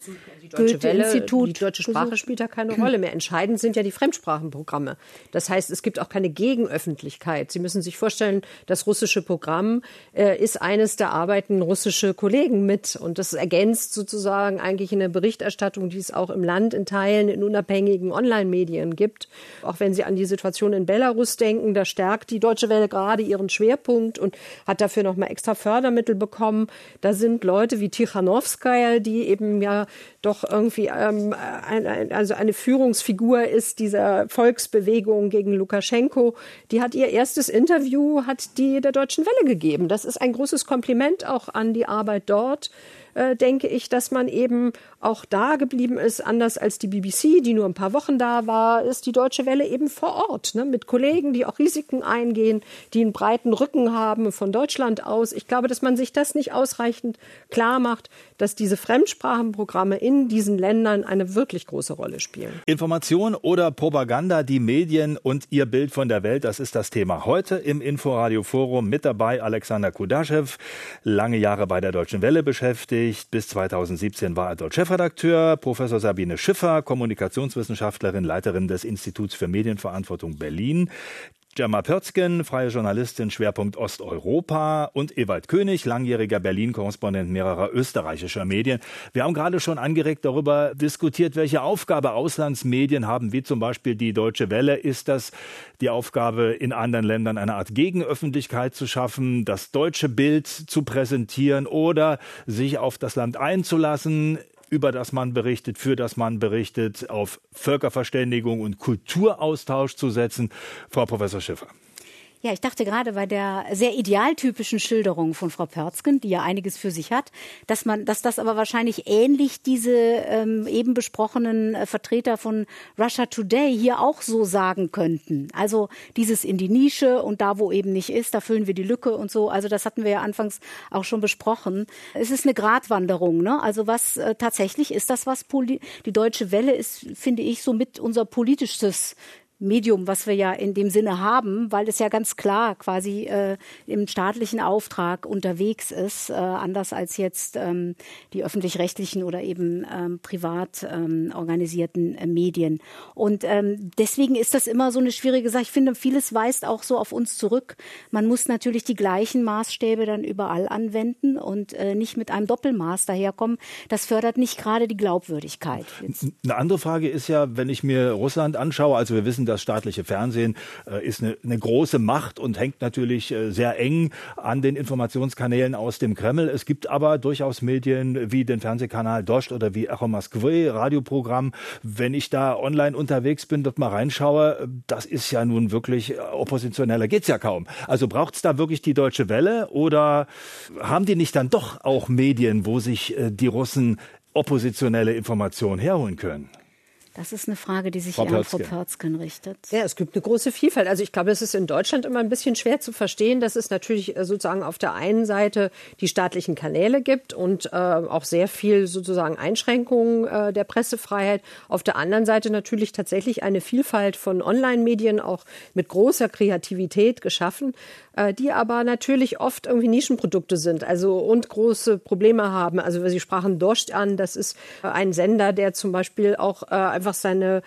[SPEAKER 5] Goethe-Institut. Die deutsche Sprache spielt da keine Rolle mehr. Entscheidend sind ja die Fremdsprachenprogramme. Das heißt, es gibt auch keine Gegenöffentlichkeit. Sie müssen sich vorstellen, das russische Programm äh, ist eines, da arbeiten russische Kollegen mit. Und das ergänzt sozusagen eigentlich eine Berichterstattung, die es auch im Land in Teilen in unabhängigen Online-Medien gibt. Auch wenn Sie an die Situation in Belarus denken, da stärkt die Deutsche Welle gerade ihren Schwerpunkt und hat da dafür nochmal extra Fördermittel bekommen. Da sind Leute wie Tichanowskaja, die eben ja doch irgendwie ähm, ein, ein, also eine Führungsfigur ist dieser Volksbewegung gegen Lukaschenko. Die hat ihr erstes Interview, hat die der Deutschen Welle gegeben. Das ist ein großes Kompliment auch an die Arbeit dort. Äh, denke ich, dass man eben auch da geblieben ist, anders als die BBC, die nur ein paar Wochen da war, ist die Deutsche Welle eben vor Ort, ne, mit Kollegen, die auch Risiken eingehen, die einen breiten Rücken haben von Deutschland aus. Ich glaube, dass man sich das nicht ausreichend klar macht, dass diese Fremdsprachenprogramme in diesen Ländern eine wirklich große Rolle spielen.
[SPEAKER 2] Information oder Propaganda, die Medien und ihr Bild von der Welt, das ist das Thema heute im Inforadio Forum. Mit dabei Alexander Kudaschew, lange Jahre bei der Deutschen Welle beschäftigt. Bis 2017 war er dort Chefredakteur. Professor Sabine Schiffer, Kommunikationswissenschaftlerin, Leiterin des Instituts für Medienverantwortung Berlin. Gemma Pörzgen, freie Journalistin, Schwerpunkt Osteuropa und Ewald König, langjähriger Berlin-Korrespondent mehrerer österreichischer Medien. Wir haben gerade schon angeregt darüber diskutiert, welche Aufgabe Auslandsmedien haben, wie zum Beispiel die Deutsche Welle. Ist das die Aufgabe, in anderen Ländern eine Art Gegenöffentlichkeit zu schaffen, das deutsche Bild zu präsentieren oder sich auf das Land einzulassen? Über das man berichtet, für das man berichtet, auf Völkerverständigung und Kulturaustausch zu setzen. Frau Professor Schiffer.
[SPEAKER 3] Ja, ich dachte gerade bei der sehr idealtypischen Schilderung von Frau Pörzgen, die ja einiges für sich hat, dass man, dass das aber wahrscheinlich ähnlich diese ähm, eben besprochenen äh, Vertreter von Russia Today hier auch so sagen könnten. Also dieses in die Nische und da, wo eben nicht ist, da füllen wir die Lücke und so. Also das hatten wir ja anfangs auch schon besprochen. Es ist eine Gratwanderung. Ne? Also was äh, tatsächlich ist das, was Poli die Deutsche Welle ist, finde ich, so mit unser politisches Medium, was wir ja in dem Sinne haben, weil es ja ganz klar quasi äh, im staatlichen Auftrag unterwegs ist, äh, anders als jetzt ähm, die öffentlich-rechtlichen oder eben ähm, privat ähm, organisierten äh, Medien. Und ähm, deswegen ist das immer so eine schwierige Sache. Ich finde, vieles weist auch so auf uns zurück. Man muss natürlich die gleichen Maßstäbe dann überall anwenden und äh, nicht mit einem Doppelmaß daherkommen. Das fördert nicht gerade die Glaubwürdigkeit.
[SPEAKER 2] Jetzt. Eine andere Frage ist ja, wenn ich mir Russland anschaue, also wir wissen, das staatliche Fernsehen äh, ist eine, eine, große Macht und hängt natürlich äh, sehr eng an den Informationskanälen aus dem Kreml. Es gibt aber durchaus Medien wie den Fernsehkanal Dost oder wie Echo Moskwy, Radioprogramm. Wenn ich da online unterwegs bin, dort mal reinschaue, das ist ja nun wirklich äh, oppositioneller geht's ja kaum. Also braucht es da wirklich die Deutsche Welle oder haben die nicht dann doch auch Medien, wo sich äh, die Russen oppositionelle Informationen herholen können?
[SPEAKER 3] Das ist eine Frage, die sich Frau eher an Frau Pörzgen richtet.
[SPEAKER 5] Ja, es gibt eine große Vielfalt. Also ich glaube, es ist in Deutschland immer ein bisschen schwer zu verstehen, dass es natürlich äh, sozusagen auf der einen Seite die staatlichen Kanäle gibt und äh, auch sehr viel sozusagen Einschränkungen äh, der Pressefreiheit. Auf der anderen Seite natürlich tatsächlich eine Vielfalt von Online-Medien auch mit großer Kreativität geschaffen, äh, die aber natürlich oft irgendwie Nischenprodukte sind, also und große Probleme haben. Also Sie sprachen Dost an, das ist äh, ein Sender, der zum Beispiel auch äh, einfach seine,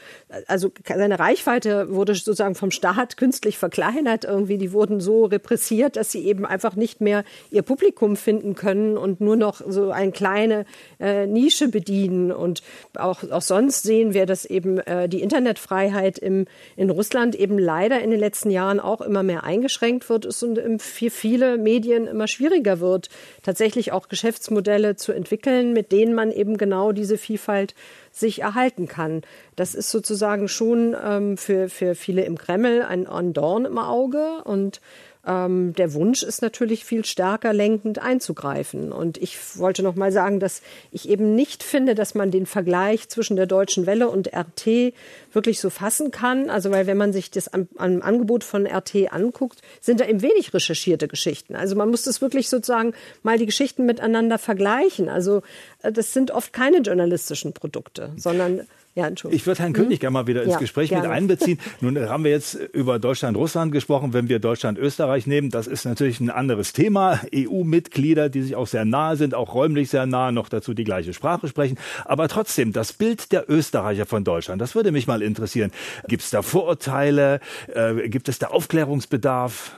[SPEAKER 5] also seine Reichweite wurde sozusagen vom Staat künstlich verkleinert irgendwie. Die wurden so repressiert, dass sie eben einfach nicht mehr ihr Publikum finden können und nur noch so eine kleine äh, Nische bedienen. Und auch, auch sonst sehen wir, dass eben äh, die Internetfreiheit im, in Russland eben leider in den letzten Jahren auch immer mehr eingeschränkt wird ist und für viele Medien immer schwieriger wird, tatsächlich auch Geschäftsmodelle zu entwickeln, mit denen man eben genau diese Vielfalt sich erhalten kann. Das ist sozusagen schon ähm, für, für viele im Kreml ein, ein Dorn im Auge und ähm, der Wunsch ist natürlich viel stärker lenkend einzugreifen. Und ich wollte noch mal sagen, dass ich eben nicht finde, dass man den Vergleich zwischen der Deutschen Welle und RT wirklich so fassen kann. Also, weil wenn man sich das am, am Angebot von RT anguckt, sind da eben wenig recherchierte Geschichten. Also, man muss das wirklich sozusagen mal die Geschichten miteinander vergleichen. Also, äh, das sind oft keine journalistischen Produkte, sondern
[SPEAKER 2] ja, Entschuldigung. Ich würde Herrn König hm? gerne mal wieder ins ja, Gespräch gerne. mit einbeziehen. Nun haben wir jetzt über Deutschland-Russland gesprochen. Wenn wir Deutschland-Österreich nehmen, das ist natürlich ein anderes Thema. EU-Mitglieder, die sich auch sehr nahe sind, auch räumlich sehr nahe, noch dazu die gleiche Sprache sprechen. Aber trotzdem, das Bild der Österreicher von Deutschland, das würde mich mal interessieren. Gibt es da Vorurteile? Äh, gibt es da Aufklärungsbedarf?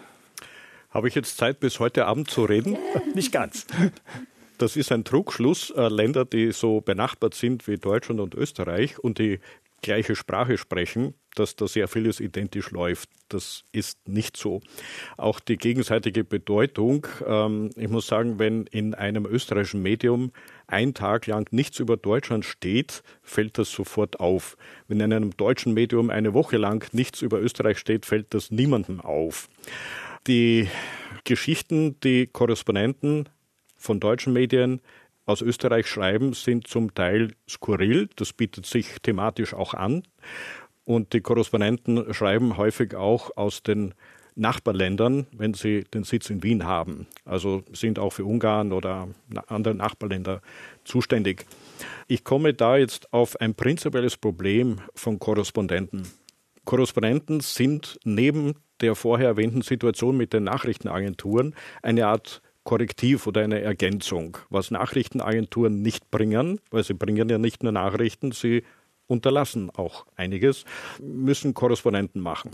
[SPEAKER 6] Habe ich jetzt Zeit, bis heute Abend zu reden?
[SPEAKER 2] Nicht ganz.
[SPEAKER 6] Das ist ein Trugschluss. Äh, Länder, die so benachbart sind wie Deutschland und Österreich und die gleiche Sprache sprechen, dass da sehr vieles identisch läuft. Das ist nicht so. Auch die gegenseitige Bedeutung. Ähm, ich muss sagen, wenn in einem österreichischen Medium ein Tag lang nichts über Deutschland steht, fällt das sofort auf. Wenn in einem deutschen Medium eine Woche lang nichts über Österreich steht, fällt das niemandem auf. Die Geschichten, die Korrespondenten von deutschen Medien aus Österreich schreiben, sind zum Teil skurril. Das bietet sich thematisch auch an. Und die Korrespondenten schreiben häufig auch aus den Nachbarländern, wenn sie den Sitz in Wien haben. Also sind auch für Ungarn oder andere Nachbarländer zuständig. Ich komme da jetzt auf ein prinzipielles Problem von Korrespondenten. Korrespondenten sind neben der vorher erwähnten Situation mit den Nachrichtenagenturen eine Art Korrektiv oder eine Ergänzung, was Nachrichtenagenturen nicht bringen, weil sie bringen ja nicht nur Nachrichten, sie unterlassen auch einiges, müssen Korrespondenten machen.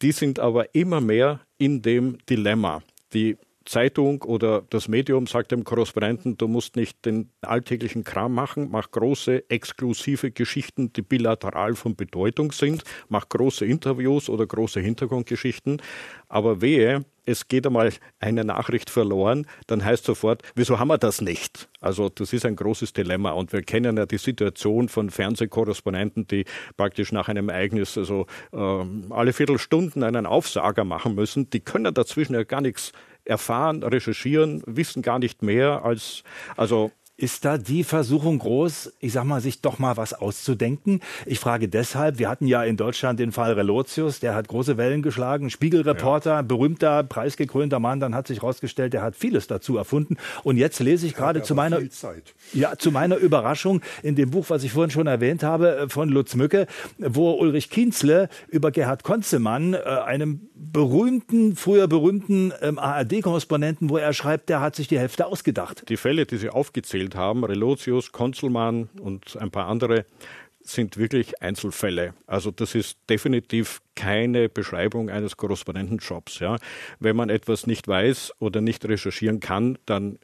[SPEAKER 6] Die sind aber immer mehr in dem Dilemma. Die Zeitung oder das Medium sagt dem Korrespondenten, du musst nicht den alltäglichen Kram machen, mach große, exklusive Geschichten, die bilateral von Bedeutung sind, mach große Interviews oder große Hintergrundgeschichten. Aber wehe, es geht einmal eine Nachricht verloren, dann heißt sofort, wieso haben wir das nicht? Also das ist ein großes Dilemma und wir kennen ja die Situation von Fernsehkorrespondenten, die praktisch nach einem Ereignis also äh, alle Viertelstunden einen Aufsager machen müssen. Die können dazwischen ja gar nichts erfahren, recherchieren, wissen gar nicht mehr als, also
[SPEAKER 2] ist da die Versuchung groß, ich sag mal, sich doch mal was auszudenken? Ich frage deshalb, wir hatten ja in Deutschland den Fall Relotius, der hat große Wellen geschlagen, Spiegelreporter, ja. berühmter, preisgekrönter Mann, dann hat sich herausgestellt, der hat vieles dazu erfunden. Und jetzt lese ich gerade zu meiner, ja, zu meiner Überraschung in dem Buch, was ich vorhin schon erwähnt habe, äh, von Lutz Mücke, wo Ulrich Kienzle über Gerhard Konzemann, äh, einem berühmten, früher berühmten ähm, ARD-Korrespondenten, wo er schreibt, der hat sich die Hälfte ausgedacht.
[SPEAKER 6] Die Fälle, die Sie aufgezählt aufgezählt haben, Relotius, Konzelmann und ein paar andere, sind wirklich Einzelfälle. Also das ist definitiv keine Beschreibung eines Korrespondentenjobs. Ja. Wenn man etwas nicht weiß oder nicht recherchieren kann, dann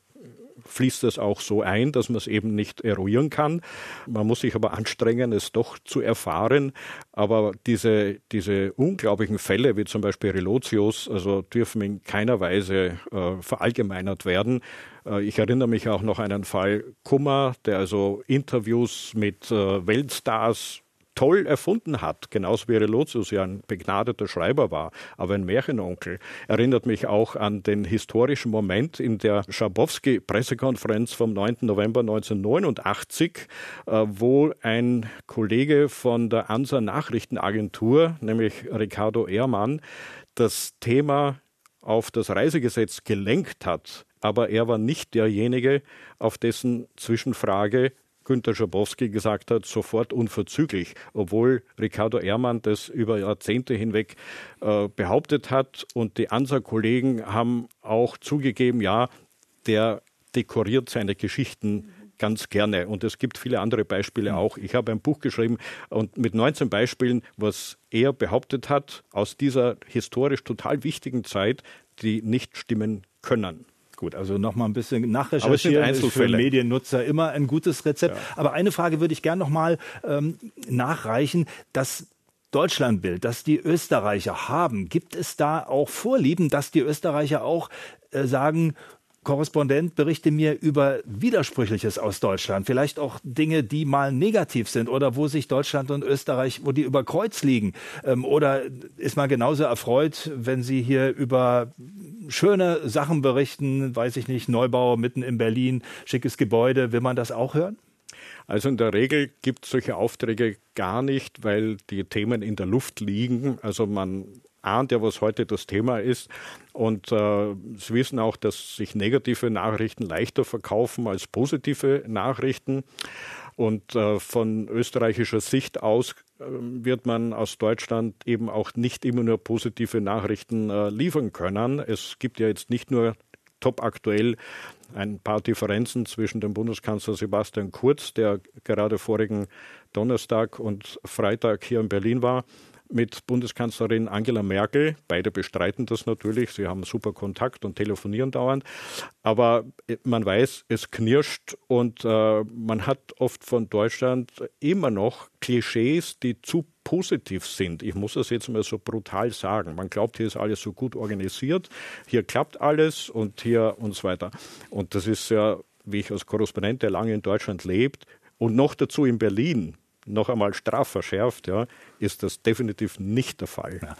[SPEAKER 6] fließt das auch so ein, dass man es eben nicht eruieren kann. Man muss sich aber anstrengen, es doch zu erfahren. Aber diese, diese unglaublichen Fälle, wie zum Beispiel Relotius, also dürfen in keiner Weise äh, verallgemeinert werden. Äh, ich erinnere mich auch noch an einen Fall Kummer, der also Interviews mit äh, Weltstars toll erfunden hat, genauso wie Relotius ja ein begnadeter Schreiber war, aber ein Märchenonkel, erinnert mich auch an den historischen Moment in der Schabowski-Pressekonferenz vom 9. November 1989, äh, wo ein Kollege von der ANSA Nachrichtenagentur, nämlich Ricardo Ehrmann, das Thema auf das Reisegesetz gelenkt hat, aber er war nicht derjenige, auf dessen Zwischenfrage Günter Schabowski gesagt hat, sofort unverzüglich, obwohl Ricardo Ehrmann das über Jahrzehnte hinweg äh, behauptet hat. Und die ANSA-Kollegen haben auch zugegeben, ja, der dekoriert seine Geschichten ganz gerne. Und es gibt viele andere Beispiele auch. Ich habe ein Buch geschrieben und mit 19 Beispielen, was er behauptet hat, aus dieser historisch total wichtigen Zeit, die nicht stimmen können
[SPEAKER 2] gut. Also noch mal ein bisschen nachrecherchieren ist für Mediennutzer immer ein gutes Rezept. Ja. Aber eine Frage würde ich gerne noch mal ähm, nachreichen. Das Deutschlandbild, das die Österreicher haben, gibt es da auch Vorlieben, dass die Österreicher auch äh, sagen, Korrespondent, berichte mir über Widersprüchliches aus Deutschland. Vielleicht auch Dinge, die mal negativ sind oder wo sich Deutschland und Österreich, wo die über Kreuz liegen. Ähm, oder ist man genauso erfreut, wenn Sie hier über schöne Sachen berichten, weiß ich nicht, Neubau mitten in Berlin, schickes Gebäude. Will man das auch hören?
[SPEAKER 6] Also in der Regel gibt es solche Aufträge gar nicht, weil die Themen in der Luft liegen. Also man ahnt ja, was heute das Thema ist. Und äh, Sie wissen auch, dass sich negative Nachrichten leichter verkaufen als positive Nachrichten. Und äh, von österreichischer Sicht aus äh, wird man aus Deutschland eben auch nicht immer nur positive Nachrichten äh, liefern können. Es gibt ja jetzt nicht nur top aktuell ein paar Differenzen zwischen dem Bundeskanzler Sebastian Kurz, der gerade vorigen Donnerstag und Freitag hier in Berlin war, mit Bundeskanzlerin Angela Merkel. Beide bestreiten das natürlich. Sie haben super Kontakt und telefonieren dauernd. Aber man weiß, es knirscht und äh, man hat oft von Deutschland immer noch Klischees, die zu positiv sind. Ich muss das jetzt mal so brutal sagen. Man glaubt, hier ist alles so gut organisiert, hier klappt alles und hier und so weiter. Und das ist ja, wie ich als Korrespondent, der lange in Deutschland lebt und noch dazu in Berlin, noch einmal strafverschärft, ja, ist das definitiv nicht der Fall. Ja.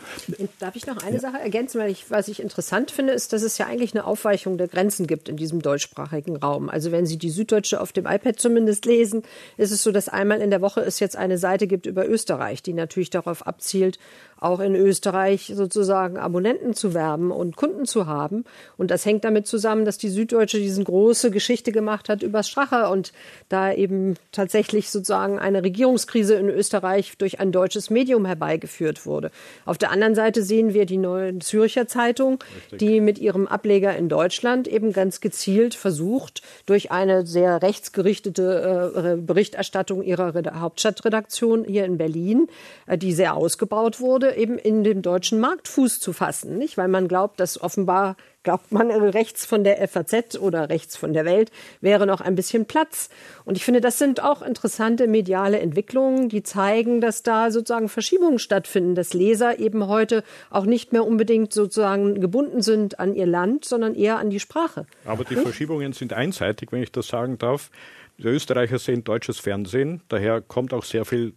[SPEAKER 5] Darf ich noch eine ja. Sache ergänzen? Weil ich, was ich interessant finde, ist, dass es ja eigentlich eine Aufweichung der Grenzen gibt in diesem deutschsprachigen Raum. Also wenn Sie die Süddeutsche auf dem iPad zumindest lesen, ist es so, dass einmal in der Woche es jetzt eine Seite gibt über Österreich, die natürlich darauf abzielt, auch in Österreich sozusagen Abonnenten zu werben und Kunden zu haben. Und das hängt damit zusammen, dass die Süddeutsche diese große Geschichte gemacht hat über Strache und da eben tatsächlich sozusagen eine Regierungskrise in Österreich durch ein deutsches Medium herbeigeführt wurde. Auf der anderen Seite sehen wir die neue Zürcher Zeitung, Richtig. die mit ihrem Ableger in Deutschland eben ganz gezielt versucht, durch eine sehr rechtsgerichtete äh, Berichterstattung ihrer Hauptstadtredaktion hier in Berlin, äh, die sehr ausgebaut wurde, eben in dem deutschen Markt Fuß zu fassen, nicht? Weil man glaubt, dass offenbar glaubt man, rechts von der FAZ oder rechts von der Welt wäre noch ein bisschen Platz. Und ich finde, das sind auch interessante mediale Entwicklungen, die zeigen, dass da sozusagen Verschiebungen stattfinden, dass Leser eben heute auch nicht mehr unbedingt sozusagen gebunden sind an ihr Land, sondern eher an die Sprache.
[SPEAKER 6] Aber die Verschiebungen sind einseitig, wenn ich das sagen darf. Die Österreicher sehen deutsches Fernsehen, daher kommt auch sehr viel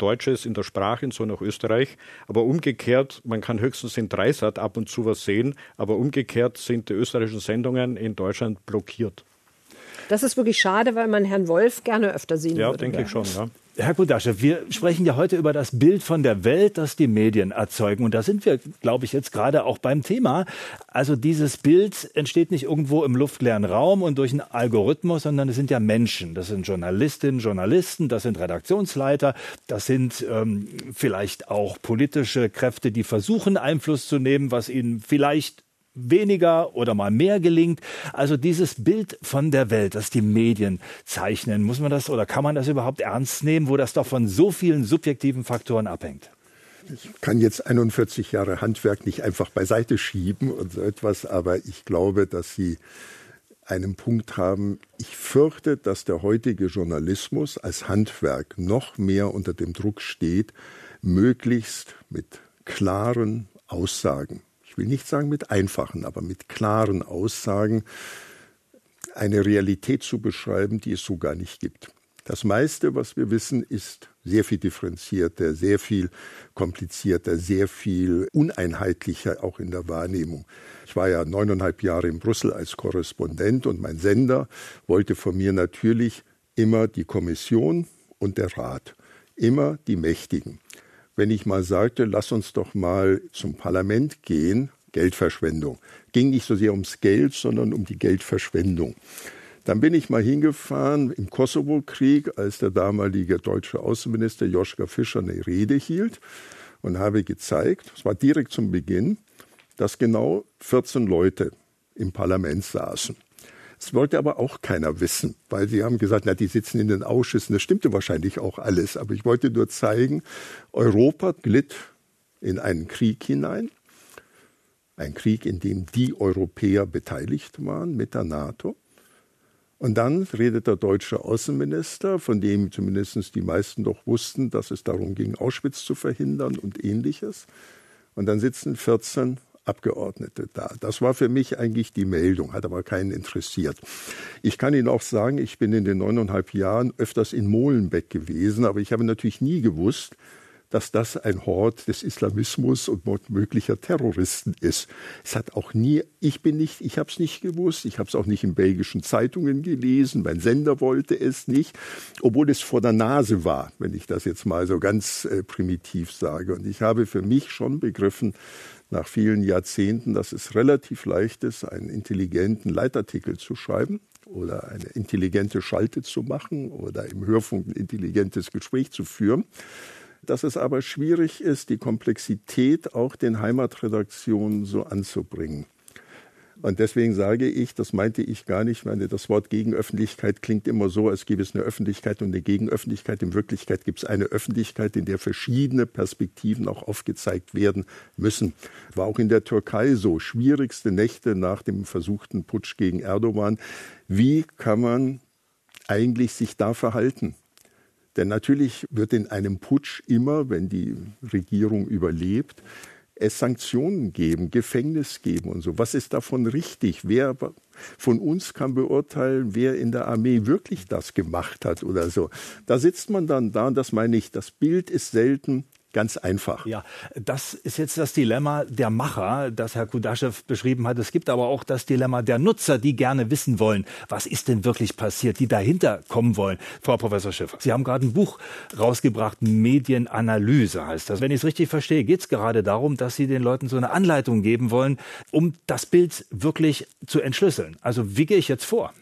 [SPEAKER 6] Deutsches in der Sprache in so nach Österreich. Aber umgekehrt, man kann höchstens in Dreisat ab und zu was sehen, aber umgekehrt sind die österreichischen Sendungen in Deutschland blockiert.
[SPEAKER 5] Das ist wirklich schade, weil man Herrn Wolf gerne öfter sehen
[SPEAKER 6] ja,
[SPEAKER 5] würde.
[SPEAKER 6] Ja, denke ich schon. Ja.
[SPEAKER 2] Herr Kudasche, wir sprechen ja heute über das Bild von der Welt, das die Medien erzeugen. Und da sind wir, glaube ich, jetzt gerade auch beim Thema. Also dieses Bild entsteht nicht irgendwo im luftleeren Raum und durch einen Algorithmus, sondern es sind ja Menschen. Das sind Journalistinnen, Journalisten, das sind Redaktionsleiter, das sind ähm, vielleicht auch politische Kräfte, die versuchen, Einfluss zu nehmen, was ihnen vielleicht weniger oder mal mehr gelingt. Also dieses Bild von der Welt, das die Medien zeichnen, muss man das oder kann man das überhaupt ernst nehmen, wo das doch von so vielen subjektiven Faktoren abhängt?
[SPEAKER 4] Ich kann jetzt 41 Jahre Handwerk nicht einfach beiseite schieben und so etwas, aber ich glaube, dass Sie einen Punkt haben. Ich fürchte, dass der heutige Journalismus als Handwerk noch mehr unter dem Druck steht, möglichst mit klaren Aussagen will nicht sagen mit einfachen, aber mit klaren Aussagen eine Realität zu beschreiben, die es so gar nicht gibt. Das meiste, was wir wissen, ist sehr viel differenzierter, sehr viel komplizierter, sehr viel uneinheitlicher auch in der Wahrnehmung. Ich war ja neuneinhalb Jahre in Brüssel als Korrespondent und mein Sender wollte von mir natürlich immer die Kommission und der Rat, immer die Mächtigen wenn ich mal sagte, lass uns doch mal zum Parlament gehen, Geldverschwendung. Ging nicht so sehr ums Geld, sondern um die Geldverschwendung. Dann bin ich mal hingefahren im Kosovo-Krieg, als der damalige deutsche Außenminister Joschka Fischer eine Rede hielt und habe gezeigt, es war direkt zum Beginn, dass genau 14 Leute im Parlament saßen. Das wollte aber auch keiner wissen, weil sie haben gesagt, na, die sitzen in den Ausschüssen. Das stimmte wahrscheinlich auch alles. Aber ich wollte nur zeigen, Europa glitt in einen Krieg hinein. Ein Krieg, in dem die Europäer beteiligt waren mit der NATO. Und dann redet der deutsche Außenminister, von dem zumindest die meisten doch wussten, dass es darum ging, Auschwitz zu verhindern und ähnliches. Und dann sitzen 14 Abgeordnete da. Das war für mich eigentlich die Meldung, hat aber keinen interessiert. Ich kann Ihnen auch sagen, ich bin in den neuneinhalb Jahren öfters in Molenbeek gewesen, aber ich habe natürlich nie gewusst, dass das ein Hort des Islamismus und möglicher Terroristen ist. Es hat auch nie, ich bin nicht, ich habe es nicht gewusst, ich habe es auch nicht in belgischen Zeitungen gelesen, mein Sender wollte es nicht, obwohl es vor der Nase war, wenn ich das jetzt mal so ganz äh, primitiv sage. Und ich habe für mich schon begriffen, nach vielen Jahrzehnten, dass es relativ leicht ist, einen intelligenten Leitartikel zu schreiben oder eine intelligente Schalte zu machen oder im Hörfunk ein intelligentes Gespräch zu führen. Dass es aber schwierig ist, die Komplexität auch den Heimatredaktionen so anzubringen. Und deswegen sage ich, das meinte ich gar nicht, meine, das Wort Gegenöffentlichkeit klingt immer so, als gäbe es eine Öffentlichkeit und eine Gegenöffentlichkeit. In Wirklichkeit gibt es eine Öffentlichkeit, in der verschiedene Perspektiven auch aufgezeigt werden müssen. War auch in der Türkei so. Schwierigste Nächte nach dem versuchten Putsch gegen Erdogan. Wie kann man eigentlich sich da verhalten? Denn natürlich wird in einem Putsch immer, wenn die Regierung überlebt, es Sanktionen geben, Gefängnis geben und so. Was ist davon richtig? Wer von uns kann beurteilen, wer in der Armee wirklich das gemacht hat oder so? Da sitzt man dann da und das meine ich, das Bild ist selten Ganz einfach.
[SPEAKER 2] Ja, das ist jetzt das Dilemma der Macher, das Herr Kudaschew beschrieben hat. Es gibt aber auch das Dilemma der Nutzer, die gerne wissen wollen, was ist denn wirklich passiert, die dahinter kommen wollen. Frau Professor Schiffer, Sie haben gerade ein Buch rausgebracht, Medienanalyse heißt das. Wenn ich es richtig verstehe, geht es gerade darum, dass Sie den Leuten so eine Anleitung geben wollen, um das Bild wirklich zu entschlüsseln. Also wie gehe ich jetzt vor?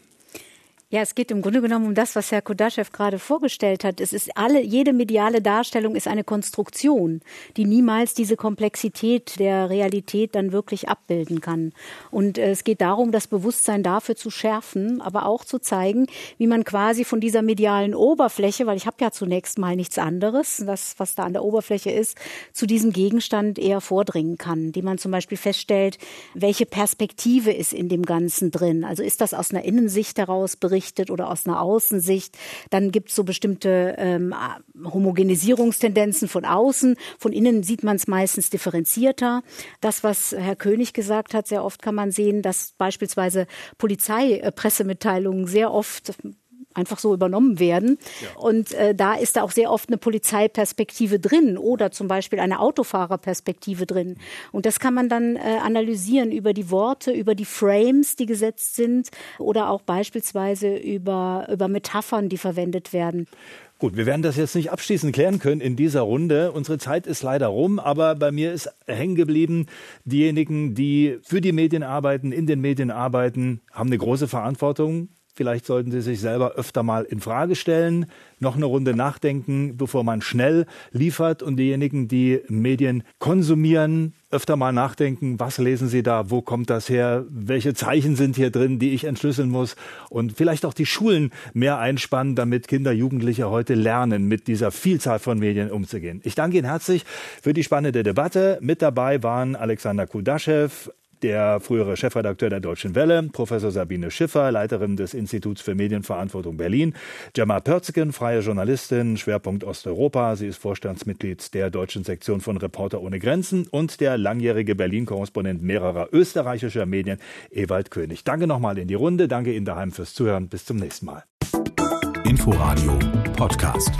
[SPEAKER 3] Ja, es geht im Grunde genommen um das, was Herr Kudaschew gerade vorgestellt hat. Es ist alle, jede mediale Darstellung ist eine Konstruktion, die niemals diese Komplexität der Realität dann wirklich abbilden kann. Und äh, es geht darum, das Bewusstsein dafür zu schärfen, aber auch zu zeigen, wie man quasi von dieser medialen Oberfläche, weil ich habe ja zunächst mal nichts anderes, das, was da an der Oberfläche ist, zu diesem Gegenstand eher vordringen kann, die man zum Beispiel feststellt, welche Perspektive ist in dem Ganzen drin. Also ist das aus einer Innensicht heraus berichtet, berichtet oder aus einer Außensicht. Dann gibt es so bestimmte ähm, Homogenisierungstendenzen von außen. Von innen sieht man es meistens differenzierter. Das, was Herr König gesagt hat, sehr oft kann man sehen, dass beispielsweise Polizeipressemitteilungen sehr oft einfach so übernommen werden. Ja. Und äh, da ist da auch sehr oft eine Polizeiperspektive drin oder zum Beispiel eine Autofahrerperspektive drin. Und das kann man dann äh, analysieren über die Worte, über die Frames, die gesetzt sind oder auch beispielsweise über, über Metaphern, die verwendet werden.
[SPEAKER 2] Gut, wir werden das jetzt nicht abschließend klären können in dieser Runde. Unsere Zeit ist leider rum, aber bei mir ist hängen geblieben, diejenigen, die für die Medien arbeiten, in den Medien arbeiten, haben eine große Verantwortung Vielleicht sollten Sie sich selber öfter mal in Frage stellen, noch eine Runde nachdenken, bevor man schnell liefert. Und diejenigen, die Medien konsumieren, öfter mal nachdenken, was lesen Sie da, wo kommt das her, welche Zeichen sind hier drin, die ich entschlüsseln muss. Und vielleicht auch die Schulen mehr einspannen, damit Kinder, Jugendliche heute lernen, mit dieser Vielzahl von Medien umzugehen. Ich danke Ihnen herzlich für die spannende Debatte. Mit dabei waren Alexander Kudaschew, der frühere Chefredakteur der Deutschen Welle, Professor Sabine Schiffer, Leiterin des Instituts für Medienverantwortung Berlin, Gemma Pörzgen, freie Journalistin, Schwerpunkt Osteuropa. Sie ist Vorstandsmitglied der deutschen Sektion von Reporter ohne Grenzen und der langjährige Berlin-Korrespondent mehrerer österreichischer Medien, Ewald König. Danke nochmal in die Runde. Danke Ihnen daheim fürs Zuhören. Bis zum nächsten Mal.
[SPEAKER 1] Inforadio Podcast.